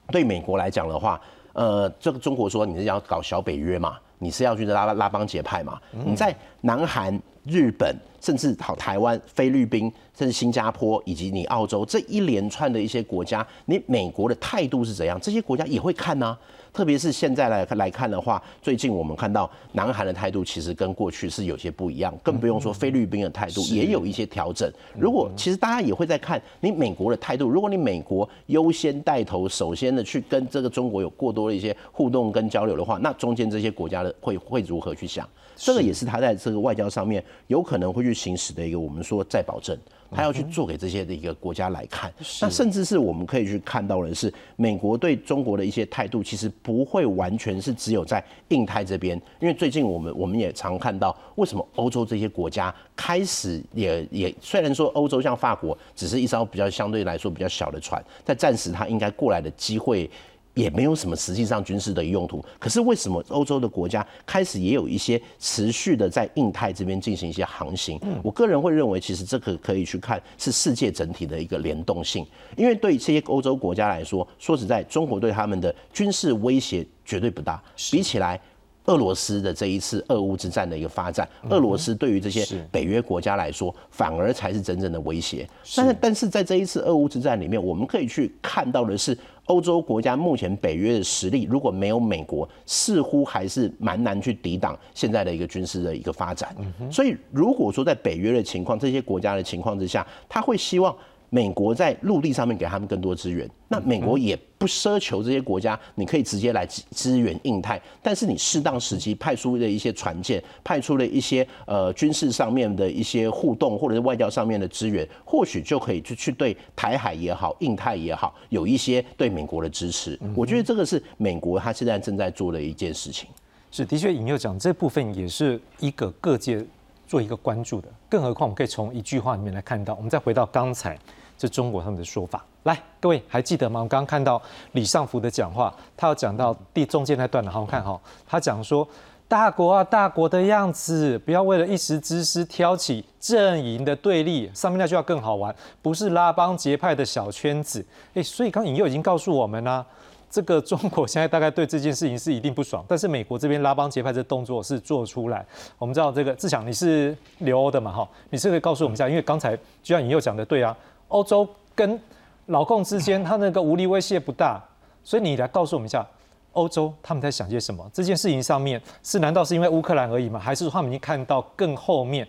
对美国来讲的话。呃，这个中国说你是要搞小北约嘛？你是要去拉拉帮结派嘛？你在南韩、日本，甚至好台湾、菲律宾，甚至新加坡以及你澳洲这一连串的一些国家，你美国的态度是怎样？这些国家也会看呢。特别是现在来来看的话，最近我们看到南韩的态度其实跟过去是有些不一样，更不用说菲律宾的态度也有一些调整。如果其实大家也会在看你美国的态度，如果你美国优先带头，首先的去跟这个中国有过多的一些互动跟交流的话，那中间这些国家的会会如何去想？这个也是他在这个外交上面有可能会去行使的一个我们说再保证。他要去做给这些的一个国家来看，那甚至是我们可以去看到的是，美国对中国的一些态度，其实不会完全是只有在印太这边，因为最近我们我们也常看到，为什么欧洲这些国家开始也也虽然说欧洲像法国只是一艘比较相对来说比较小的船，但暂时它应该过来的机会。也没有什么实际上军事的用途，可是为什么欧洲的国家开始也有一些持续的在印太这边进行一些航行？我个人会认为，其实这个可以去看是世界整体的一个联动性，因为对这些欧洲国家来说，说实在，中国对他们的军事威胁绝对不大，比起来。俄罗斯的这一次俄乌之战的一个发展，俄罗斯对于这些北约国家来说，反而才是真正的威胁。但是，但是在这一次俄乌之战里面，我们可以去看到的是，欧洲国家目前北约的实力，如果没有美国，似乎还是蛮难去抵挡现在的一个军事的一个发展。所以，如果说在北约的情况，这些国家的情况之下，他会希望。美国在陆地上面给他们更多资源，那美国也不奢求这些国家，你可以直接来支援印太，但是你适当时机派出的一些船舰，派出了一些呃军事上面的一些互动，或者是外交上面的资源，或许就可以去去对台海也好，印太也好，有一些对美国的支持。我觉得这个是美国他现在正在做的一件事情。是，的确，尹佑讲这部分也是一个各界做一个关注的，更何况我们可以从一句话里面来看到，我们再回到刚才。是中国他们的说法。来，各位还记得吗？我刚刚看到李尚福的讲话，他有讲到第中间那段的，好看哈。他讲说，大国啊，大国的样子，不要为了一时之私挑起阵营的对立。上面那句话更好玩，不是拉帮结派的小圈子。哎，所以刚引诱已经告诉我们呢，这个中国现在大概对这件事情是一定不爽，但是美国这边拉帮结派这动作是做出来。我们知道这个志强你是留欧的嘛哈，你是可以告诉我们一下，因为刚才就像尹佑讲的对啊。欧洲跟老共之间，他那个武力威胁不大，所以你来告诉我们一下，欧洲他们在想些什么？这件事情上面是难道是因为乌克兰而已吗？还是说他们已经看到更后面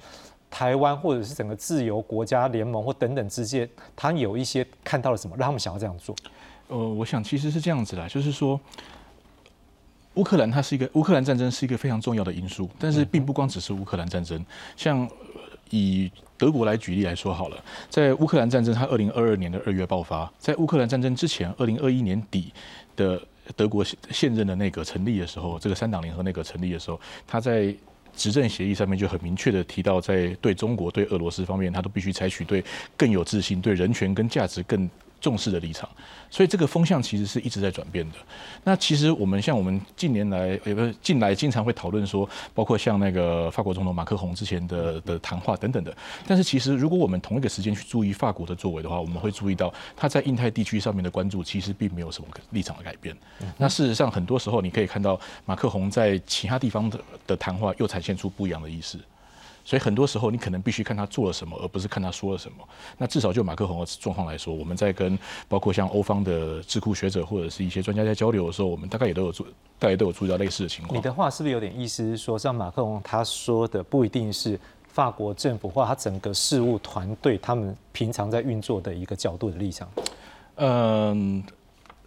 台湾或者是整个自由国家联盟或等等之间，他有一些看到了什么，让他们想要这样做？呃，我想其实是这样子啦，就是说乌克兰它是一个乌克兰战争是一个非常重要的因素，但是并不光只是乌克兰战争，像以。德国来举例来说好了，在乌克兰战争，它二零二二年的二月爆发，在乌克兰战争之前，二零二一年底的德国现任的那个成立的时候，这个三党联合那个成立的时候，他在执政协议上面就很明确的提到，在对中国、对俄罗斯方面，他都必须采取对更有自信、对人权跟价值更。重视的立场，所以这个风向其实是一直在转变的。那其实我们像我们近年来，也不是近来经常会讨论说，包括像那个法国总统马克宏之前的的谈话等等的。但是其实如果我们同一个时间去注意法国的作为的话，我们会注意到他在印太地区上面的关注其实并没有什么立场的改变。那事实上很多时候你可以看到马克宏在其他地方的的谈话又展现出不一样的意思。所以很多时候你可能必须看他做了什么，而不是看他说了什么。那至少就马克宏的状况来说，我们在跟包括像欧方的智库学者或者是一些专家在交流的时候，我们大概也都有做，大概都有注意到类似的情况。你的话是不是有点意思是说，像马克宏他说的不一定是法国政府或他整个事务团队他们平常在运作的一个角度的立场？嗯。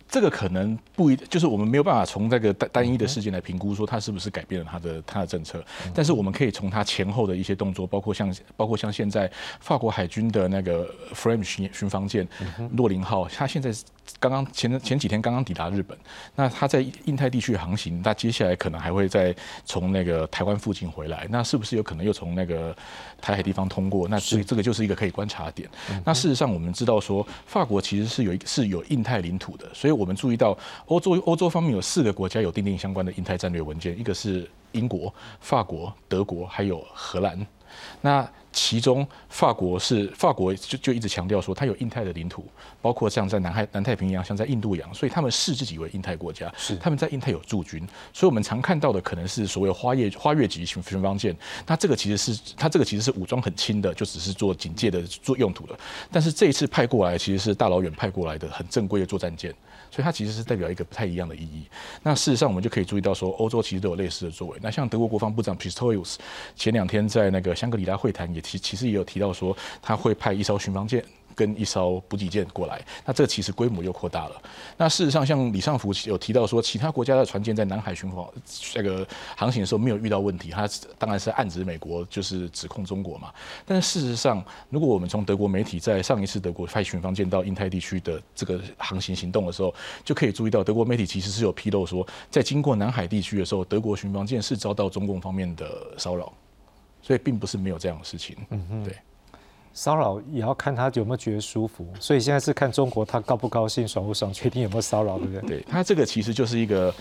这个可能不一，就是我们没有办法从这个单单一的事件来评估说他是不是改变了他的他的政策，但是我们可以从他前后的一些动作，包括像包括像现在法国海军的那个 Frame 巡巡防舰洛林号，它现在。刚刚前前几天刚刚抵达日本，那他在印太地区航行，那接下来可能还会再从那个台湾附近回来，那是不是有可能又从那个台海地方通过？那这这个就是一个可以观察点。那事实上我们知道说，法国其实是有是有印太领土的，所以我们注意到欧洲欧洲方面有四个国家有订定相关的印太战略文件，一个是英国、法国、德国还有荷兰。那其中，法国是法国就就一直强调说，它有印太的领土，包括像在南海、南太平洋，像在印度洋，所以他们视自己为印太国家。是他们在印太有驻军，所以我们常看到的可能是所谓花叶花月级巡巡防舰。那这个其实是它这个其实是武装很轻的，就只是做警戒的做用途的。但是这一次派过来，其实是大老远派过来的很正规的作战舰。所以它其实是代表一个不太一样的意义。那事实上，我们就可以注意到说，欧洲其实都有类似的作为。那像德国国防部长 Pistorius 前两天在那个香格里拉会谈也提，其实也有提到说，他会派一艘巡防舰。跟一艘补给舰过来，那这其实规模又扩大了。那事实上，像李尚福有提到说，其他国家的船舰在南海巡防那个航行的时候没有遇到问题，他当然是暗指美国就是指控中国嘛。但是事实上，如果我们从德国媒体在上一次德国派巡防舰到印太地区的这个航行行动的时候，就可以注意到，德国媒体其实是有披露说，在经过南海地区的时候，德国巡防舰是遭到中共方面的骚扰，所以并不是没有这样的事情。嗯哼，对。骚扰也要看他有没有觉得舒服，所以现在是看中国他高不高兴、爽不爽，决定有没有骚扰，对不对？对他这个其实就是一个，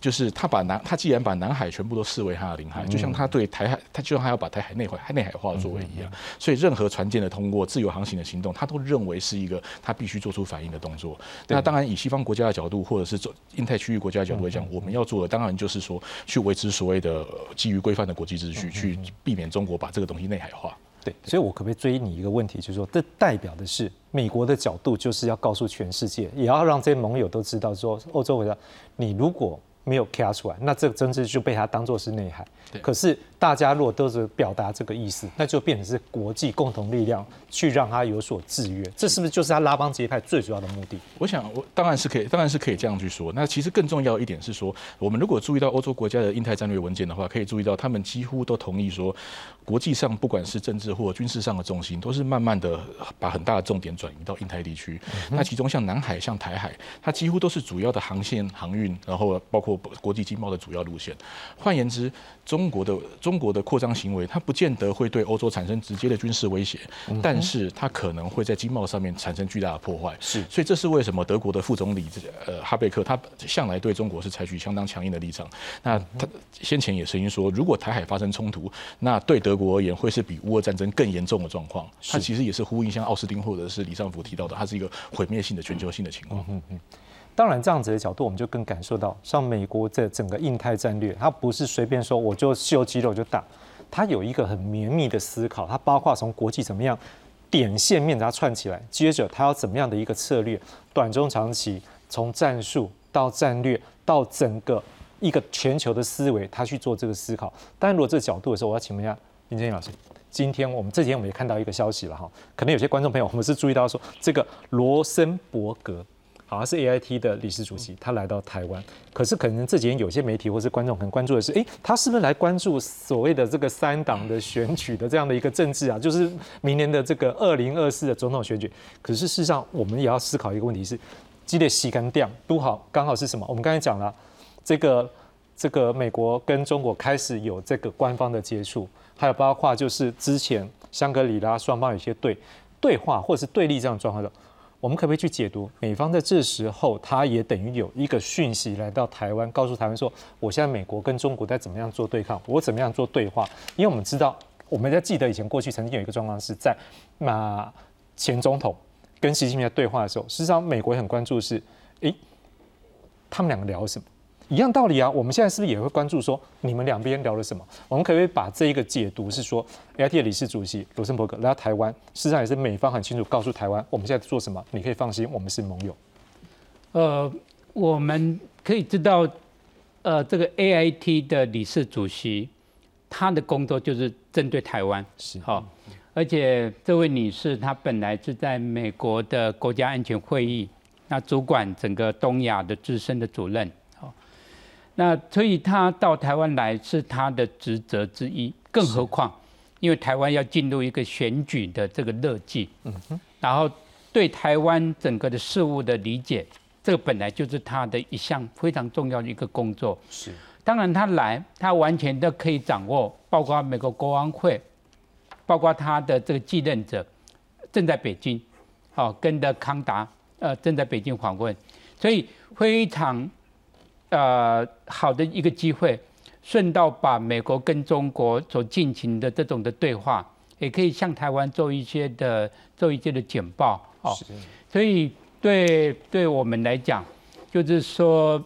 就是他把南他既然把南海全部都视为他的领海，就像他对台海，他就像他要把台海内海内海化作为一样，所以任何船舰的通过、自由航行的行动，他都认为是一个他必须做出反应的动作。那当然，以西方国家的角度，或者是做印太区域国家的角度来讲，我们要做的当然就是说，去维持所谓的基于规范的国际秩序，去避免中国把这个东西内海化。对，所以我可不可以追你一个问题，就是说，这代表的是美国的角度，就是要告诉全世界，也要让这些盟友都知道，说欧洲国家，你如果。没有卡出来，那这个政治就被他当做是内海。可是大家如果都是表达这个意思，那就变成是国际共同力量去让他有所制约。这是不是就是他拉帮结派最主要的目的？我想，我当然是可以，当然是可以这样去说。那其实更重要一点是说，我们如果注意到欧洲国家的印太战略文件的话，可以注意到他们几乎都同意说，国际上不管是政治或军事上的重心，都是慢慢的把很大的重点转移到印太地区。那其中像南海、像台海，它几乎都是主要的航线航运，然后包括。国际经贸的主要路线，换言之，中国的中国的扩张行为，它不见得会对欧洲产生直接的军事威胁，但是它可能会在经贸上面产生巨大的破坏。是，所以这是为什么德国的副总理呃哈贝克他向来对中国是采取相当强硬的立场。那他先前也声音说，如果台海发生冲突，那对德国而言会是比乌俄战争更严重的状况。他其实也是呼应像奥斯汀或者是李尚福提到的，它是一个毁灭性的全球性的情况。嗯嗯。当然，这样子的角度，我们就更感受到，像美国这整个印太战略，它不是随便说我就秀肌肉就打，它有一个很绵密的思考，它包括从国际怎么样点线面它串起来，接着它要怎么样的一个策略，短中长期，从战术到战略到整个一个全球的思维，它去做这个思考。但如果这个角度的时候，我要请问一下林建英老师，今天我们这几天我们也看到一个消息了哈，可能有些观众朋友我们是注意到说，这个罗森伯格。好像是 A I T 的理事主席，他来到台湾，可是可能这几天有些媒体或是观众很关注的是，哎，他是不是来关注所谓的这个三党的选举的这样的一个政治啊？就是明年的这个二零二四的总统选举。可是事实上，我们也要思考一个问题是，激烈洗干掉都好，刚好是什么？我们刚才讲了，这个这个美国跟中国开始有这个官方的接触，还有包括就是之前香格里拉双方有些对对话或者是对立这样的状况的。我们可不可以去解读美方在这时候，他也等于有一个讯息来到台湾，告诉台湾说，我现在美国跟中国在怎么样做对抗，我怎么样做对话？因为我们知道，我们在记得以前过去曾经有一个状况是在马前总统跟习近平在对话的时候，事实上美国很关注是，诶，他们两个聊什么？一样道理啊，我们现在是不是也会关注说你们两边聊了什么？我们可不可以把这一个解读是说，AIT 的理事主席罗森伯格来到台湾，事实上也是美方很清楚告诉台湾，我们现在做什么，你可以放心，我们是盟友。呃，我们可以知道，呃，这个 AIT 的理事主席，他的工作就是针对台湾，是好，而且这位女士她本来是在美国的国家安全会议，那主管整个东亚的资深的主任，好，那所以他到台湾来是他的职责之一，更何况因为台湾要进入一个选举的这个热季，嗯哼，然后对台湾整个的事物的理解。这个本来就是他的一项非常重要的一个工作。是，当然他来，他完全都可以掌握，包括美国国安会，包括他的这个继任者正在北京，好，跟着康达呃正在北京访问，所以非常呃好的一个机会，顺道把美国跟中国所进行的这种的对话，也可以向台湾做一些的做一些的简报，哦，所以。对，对我们来讲，就是说，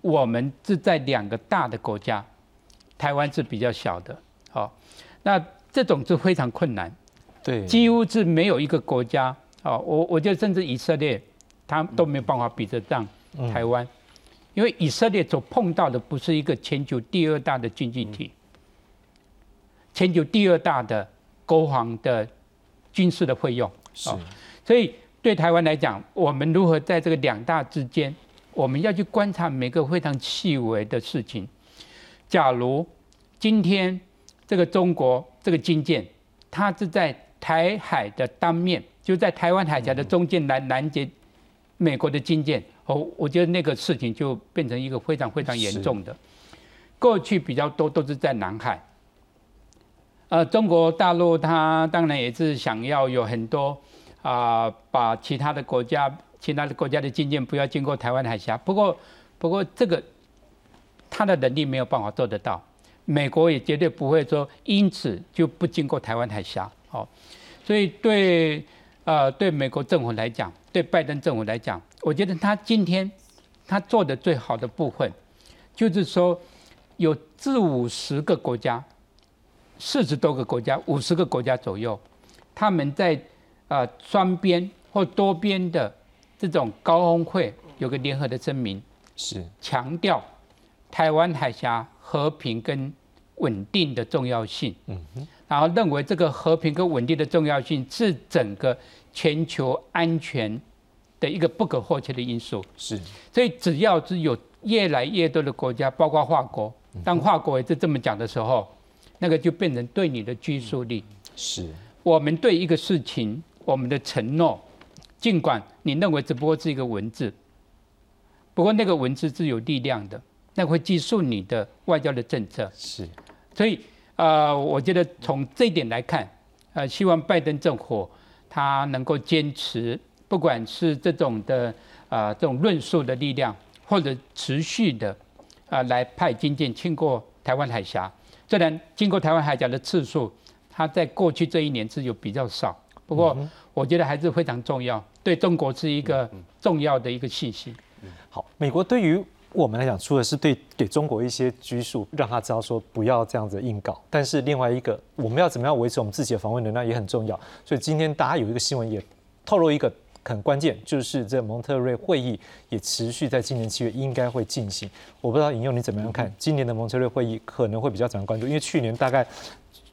我们是在两个大的国家，台湾是比较小的，好，那这种是非常困难，对，几乎是没有一个国家，哦，我我觉得甚至以色列，他都没有办法比得上台湾，因为以色列所碰到的不是一个全球第二大的经济体，全球第二大的国防的军事的费用，是，所以。对台湾来讲，我们如何在这个两大之间，我们要去观察每个非常细微的事情。假如今天这个中国这个军舰，它是在台海的当面，就在台湾海峡的中间来拦截美国的军舰，哦，我觉得那个事情就变成一个非常非常严重的。过去比较多都是在南海，呃，中国大陆它当然也是想要有很多。啊，把其他的国家、其他的国家的军舰不要经过台湾海峡。不过，不过这个他的能力没有办法做得到。美国也绝对不会说因此就不经过台湾海峡。好，所以对呃对美国政府来讲，对拜登政府来讲，我觉得他今天他做的最好的部分，就是说有四五十个国家，四十多个国家，五十个国家左右，他们在。啊，双边或多边的这种高峰会有个联合的声明，是强调台湾海峡和平跟稳定的重要性。嗯哼，然后认为这个和平跟稳定的重要性是整个全球安全的一个不可或缺的因素。是，所以只要是有越来越多的国家，包括法国，当法国也是这么讲的时候，那个就变成对你的拘束力。是，我们对一个事情。我们的承诺，尽管你认为只不过是一个文字，不过那个文字是有力量的，那会记述你的外交的政策。是，所以呃，我觉得从这一点来看，呃，希望拜登政府他能够坚持，不管是这种的呃这种论述的力量，或者持续的啊来派军舰经过台湾海峡。虽然经过台湾海峡的次数，它在过去这一年是有比较少。不过，我觉得还是非常重要，对中国是一个重要的一个信息。好，美国对于我们来讲，除了是对给中国一些拘束，让他知道说不要这样子硬搞，但是另外一个，我们要怎么样维持我们自己的防卫能量也很重要。所以今天大家有一个新闻也透露一个很关键，就是这蒙特瑞会议也持续在今年七月应该会进行。我不知道引用你怎么样看今年的蒙特瑞会议可能会比较常关注，因为去年大概。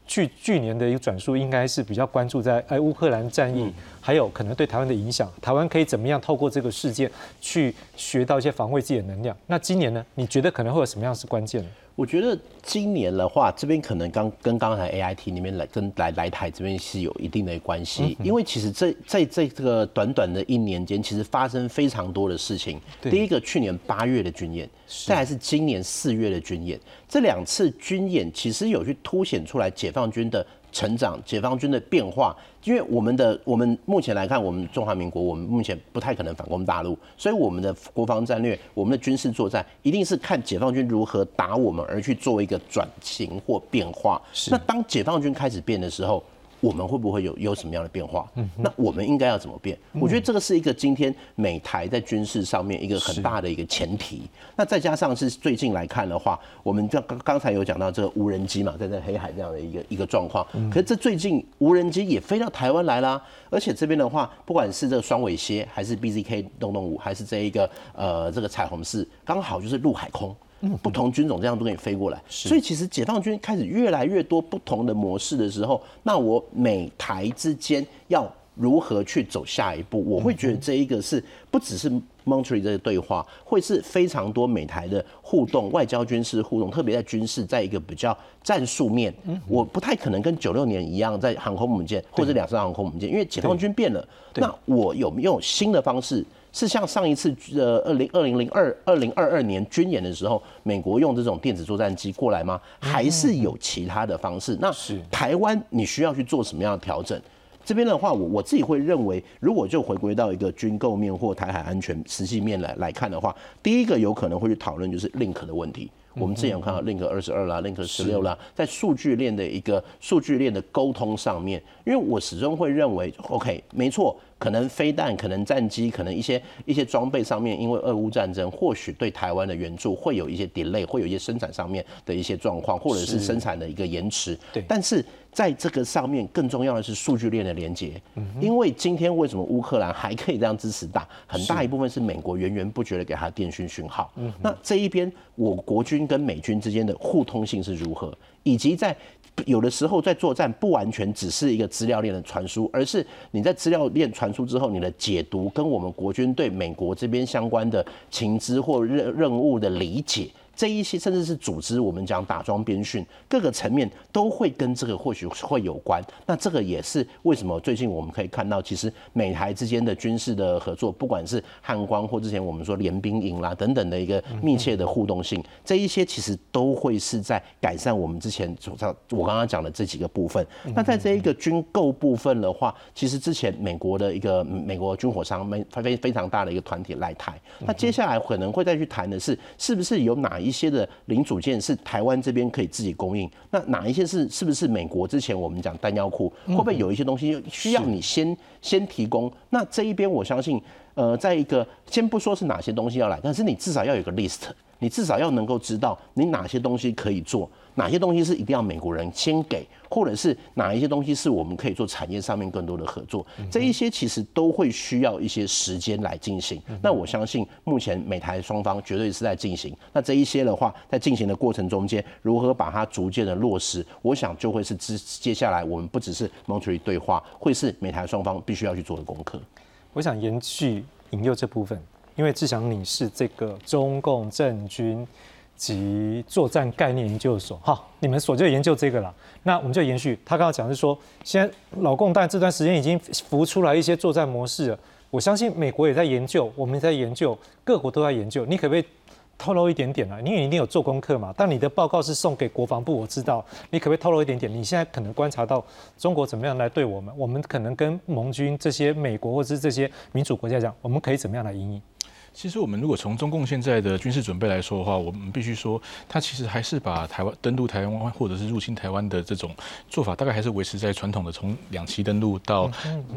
去去年的一个转述，应该是比较关注在哎乌克兰战役，还有可能对台湾的影响。台湾可以怎么样透过这个事件去学到一些防卫自己的能量？那今年呢？你觉得可能会有什么样是关键呢？我觉得今年的话，这边可能刚跟刚才 A I T 里面来跟来来台这边是有一定的关系，因为其实这在这这个短短的一年间，其实发生非常多的事情。第一个，去年八月的军演，再还是今年四月的军演，这两次军演其实有去凸显出来解放军的。成长，解放军的变化，因为我们的我们目前来看，我们中华民国，我们目前不太可能反攻大陆，所以我们的国防战略，我们的军事作战，一定是看解放军如何打我们而去做一个转型或变化。那当解放军开始变的时候，我们会不会有有什么样的变化？那我们应该要怎么变？我觉得这个是一个今天美台在军事上面一个很大的一个前提。那再加上是最近来看的话，我们刚刚刚才有讲到这个无人机嘛，在这黑海这样的一个一个状况。可是这最近无人机也飞到台湾来啦，而且这边的话，不管是这个双尾蝎，还是 BZK 洞洞五，还是这一个呃这个彩虹四，刚好就是陆海空。不同军种这样都可以飞过来，所以其实解放军开始越来越多不同的模式的时候，那我美台之间要如何去走下一步？我会觉得这一个是不只是 Monterey 这个对话，会是非常多美台的互动、外交、军事互动，特别在军事，在一个比较战术面，我不太可能跟九六年一样在航空母舰或者两艘航空母舰，因为解放军变了，那我有没有新的方式？是像上一次呃二零二零零二二零二二年军演的时候，美国用这种电子作战机过来吗？还是有其他的方式？那台湾你需要去做什么样的调整？这边的话，我我自己会认为，如果就回归到一个军购面或台海安全实际面来来看的话，第一个有可能会去讨论就是 link 的问题。我们之前有看到 link 二十二啦，link 十六啦，在数据链的一个数据链的沟通上面，因为我始终会认为，OK，没错。可能飞弹，可能战机，可能一些一些装备上面，因为俄乌战争，或许对台湾的援助会有一些 delay，会有一些生产上面的一些状况，或者是生产的一个延迟。对。但是在这个上面，更重要的是数据链的连接。嗯。因为今天为什么乌克兰还可以这样支持大？很大一部分是美国源源不绝的给他电讯讯号。嗯。那这一边，我国军跟美军之间的互通性是如何？以及在。有的时候在作战不完全只是一个资料链的传输，而是你在资料链传输之后，你的解读跟我们国军对美国这边相关的情资或任任务的理解。这一些甚至是组织，我们讲打桩编训，各个层面都会跟这个或许会有关。那这个也是为什么最近我们可以看到，其实美台之间的军事的合作，不管是汉光或之前我们说联兵营啦等等的一个密切的互动性，这一些其实都会是在改善我们之前所我刚刚讲的这几个部分。那在这一个军购部分的话，其实之前美国的一个美国军火商非非非常大的一个团体来台，那接下来可能会再去谈的是，是不是有哪一些的零组件是台湾这边可以自己供应？那哪一些是是不是美国之前我们讲弹药库会不会有一些东西需要你先先提供？那这一边我相信，呃，在一个先不说是哪些东西要来，但是你至少要有个 list，你至少要能够知道你哪些东西可以做。哪些东西是一定要美国人先给，或者是哪一些东西是我们可以做产业上面更多的合作？这一些其实都会需要一些时间来进行。那我相信目前美台双方绝对是在进行。那这一些的话，在进行的过程中间，如何把它逐渐的落实，我想就会是接接下来我们不只是 Monterey 对话，会是美台双方必须要去做的功课。我想延续引诱这部分，因为志祥你是这个中共政军。及作战概念研究所，好，你们所就研究这个了。那我们就延续，他刚刚讲是说，现在老共但这段时间已经浮出来一些作战模式了。我相信美国也在研究，我们也在研究，各国都在研究。你可不可以透露一点点啊？你也一定有做功课嘛。但你的报告是送给国防部，我知道。你可不可以透露一点点？你现在可能观察到中国怎么样来对我们？我们可能跟盟军这些美国或者是这些民主国家讲，我们可以怎么样来应应？其实我们如果从中共现在的军事准备来说的话，我们必须说，他其实还是把台湾登陆台湾或者是入侵台湾的这种做法，大概还是维持在传统的从两栖登陆到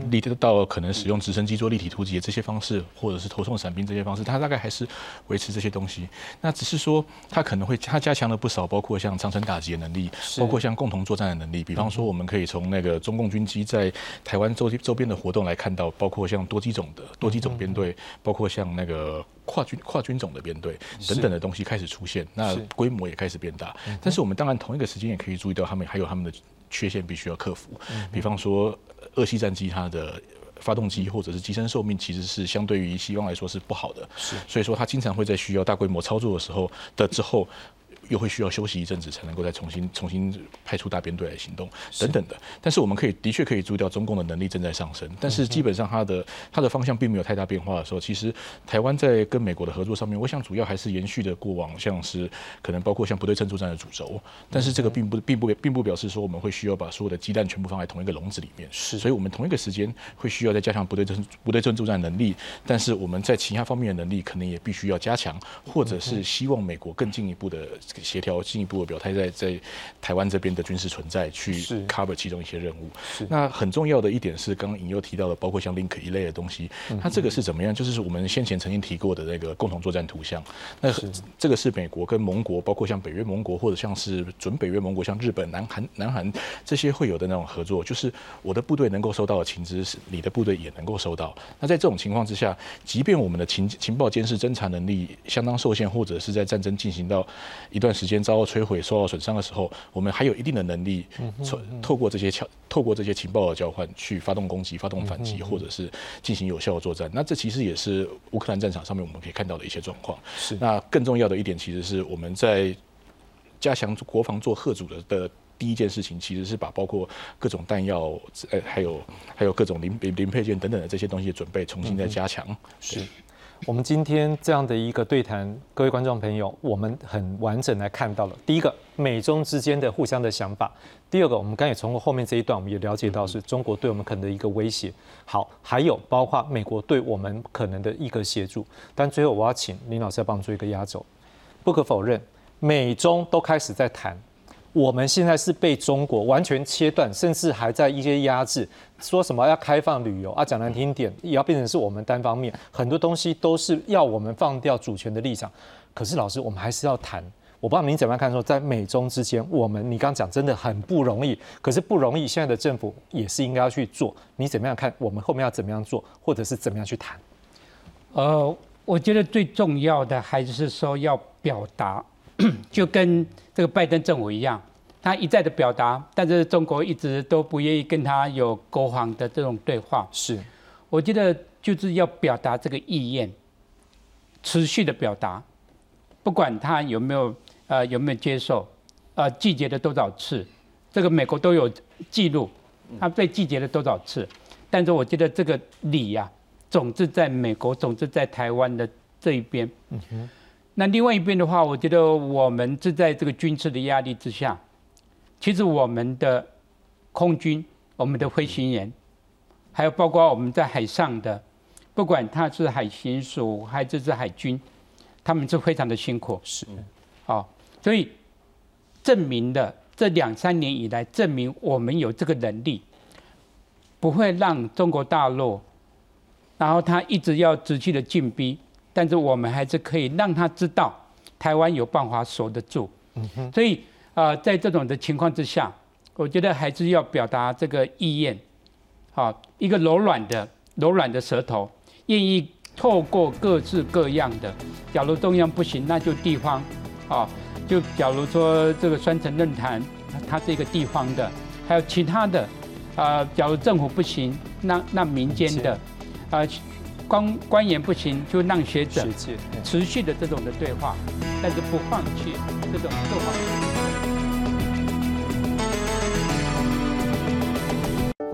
立到可能使用直升机做立体突击的这些方式，或者是投送伞兵这些方式，他大概还是维持这些东西。那只是说他可能会他加强了不少，包括像长城打击的能力，包括像共同作战的能力。比方说，我们可以从那个中共军机在台湾周周边的活动来看到，包括像多机种的多机种编队，包括像那个。跨军跨军种的编队等等的东西开始出现，那规模也开始变大。但是我们当然同一个时间也可以注意到，他们还有他们的缺陷必须要克服。比方说，二系战机它的发动机或者是机身寿命其实是相对于西方来说是不好的，是所以说它经常会在需要大规模操作的时候的之后。又会需要休息一阵子，才能够再重新 重新派出大编队来行动等等的。但是我们可以的确可以注意到，中共的能力正在上升。但是基本上它的它的方向并没有太大变化的时候，其实台湾在跟美国的合作上面，我想主要还是延续的过往，像是可能包括像不对称作战的主轴。但是这个并不并不并不表示说我们会需要把所有的鸡蛋全部放在同一个笼子里面。是，所以我们同一个时间会需要再加强不对称不对称作战能力。但是我们在其他方面的能力可能也必须要加强，或者是希望美国更进一步的。协调进一步的表态，在在台湾这边的军事存在，去 cover 其中一些任务。那很重要的一点是，刚刚尹又提到的，包括像 Link 一类的东西，它这个是怎么样？就是我们先前曾经提过的那个共同作战图像。那这个是美国跟盟国，包括像北约盟国，或者像是准北约盟国，像日本、南韩、南韩这些会有的那种合作，就是我的部队能够收到的情资，是你的部队也能够收到。那在这种情况之下，即便我们的情情报监视侦查能力相当受限，或者是在战争进行到一段时间遭到摧毁、受到损伤的时候，我们还有一定的能力，透透过这些桥，透过这些情报的交换，去发动攻击、发动反击，或者是进行有效的作战。那这其实也是乌克兰战场上面我们可以看到的一些状况。是。那更重要的一点，其实是我们在加强国防做贺主的的第一件事情，其实是把包括各种弹药，呃，还有还有各种零零配件等等的这些东西的准备重新再加强。是。我们今天这样的一个对谈，各位观众朋友，我们很完整来看到了第一个美中之间的互相的想法，第二个我们刚也从后面这一段我们也了解到是中国对我们可能的一个威胁，好，还有包括美国对我们可能的一个协助，但最后我要请林老师要帮我们做一个压轴，不可否认，美中都开始在谈。我们现在是被中国完全切断，甚至还在一些压制，说什么要开放旅游啊，讲难听点，也要变成是我们单方面，很多东西都是要我们放掉主权的立场。可是老师，我们还是要谈。我不知道您怎么样看，说在美中之间，我们你刚刚讲真的很不容易，可是不容易，现在的政府也是应该要去做。你怎么样看？我们后面要怎么样做，或者是怎么样去谈？呃，我觉得最重要的还是说要表达。就跟这个拜登政府一样，他一再的表达，但是中国一直都不愿意跟他有国防的这种对话。是，我觉得就是要表达这个意愿，持续的表达，不管他有没有呃有没有接受，呃拒绝了多少次，这个美国都有记录，他被拒绝了多少次，但是我觉得这个理呀，总是在美国，总是在台湾的这一边。嗯哼。那另外一边的话，我觉得我们是在这个军事的压力之下，其实我们的空军、我们的飞行员，还有包括我们在海上的，不管他是海巡署还是是海军，他们是非常的辛苦。是，好，所以证明了这两三年以来，证明我们有这个能力，不会让中国大陆，然后他一直要持续的进逼。但是我们还是可以让他知道，台湾有办法守得住。所以啊，在这种的情况之下，我觉得还是要表达这个意愿，好，一个柔软的、柔软的舌头，愿意透过各式各样的，假如中央不行，那就地方，啊，就假如说这个双城论坛，它是一个地方的，还有其他的，啊，假如政府不行，那那民间的，啊。官官员不行，就让学者持续的这种的对话，但是不放弃这种各方面。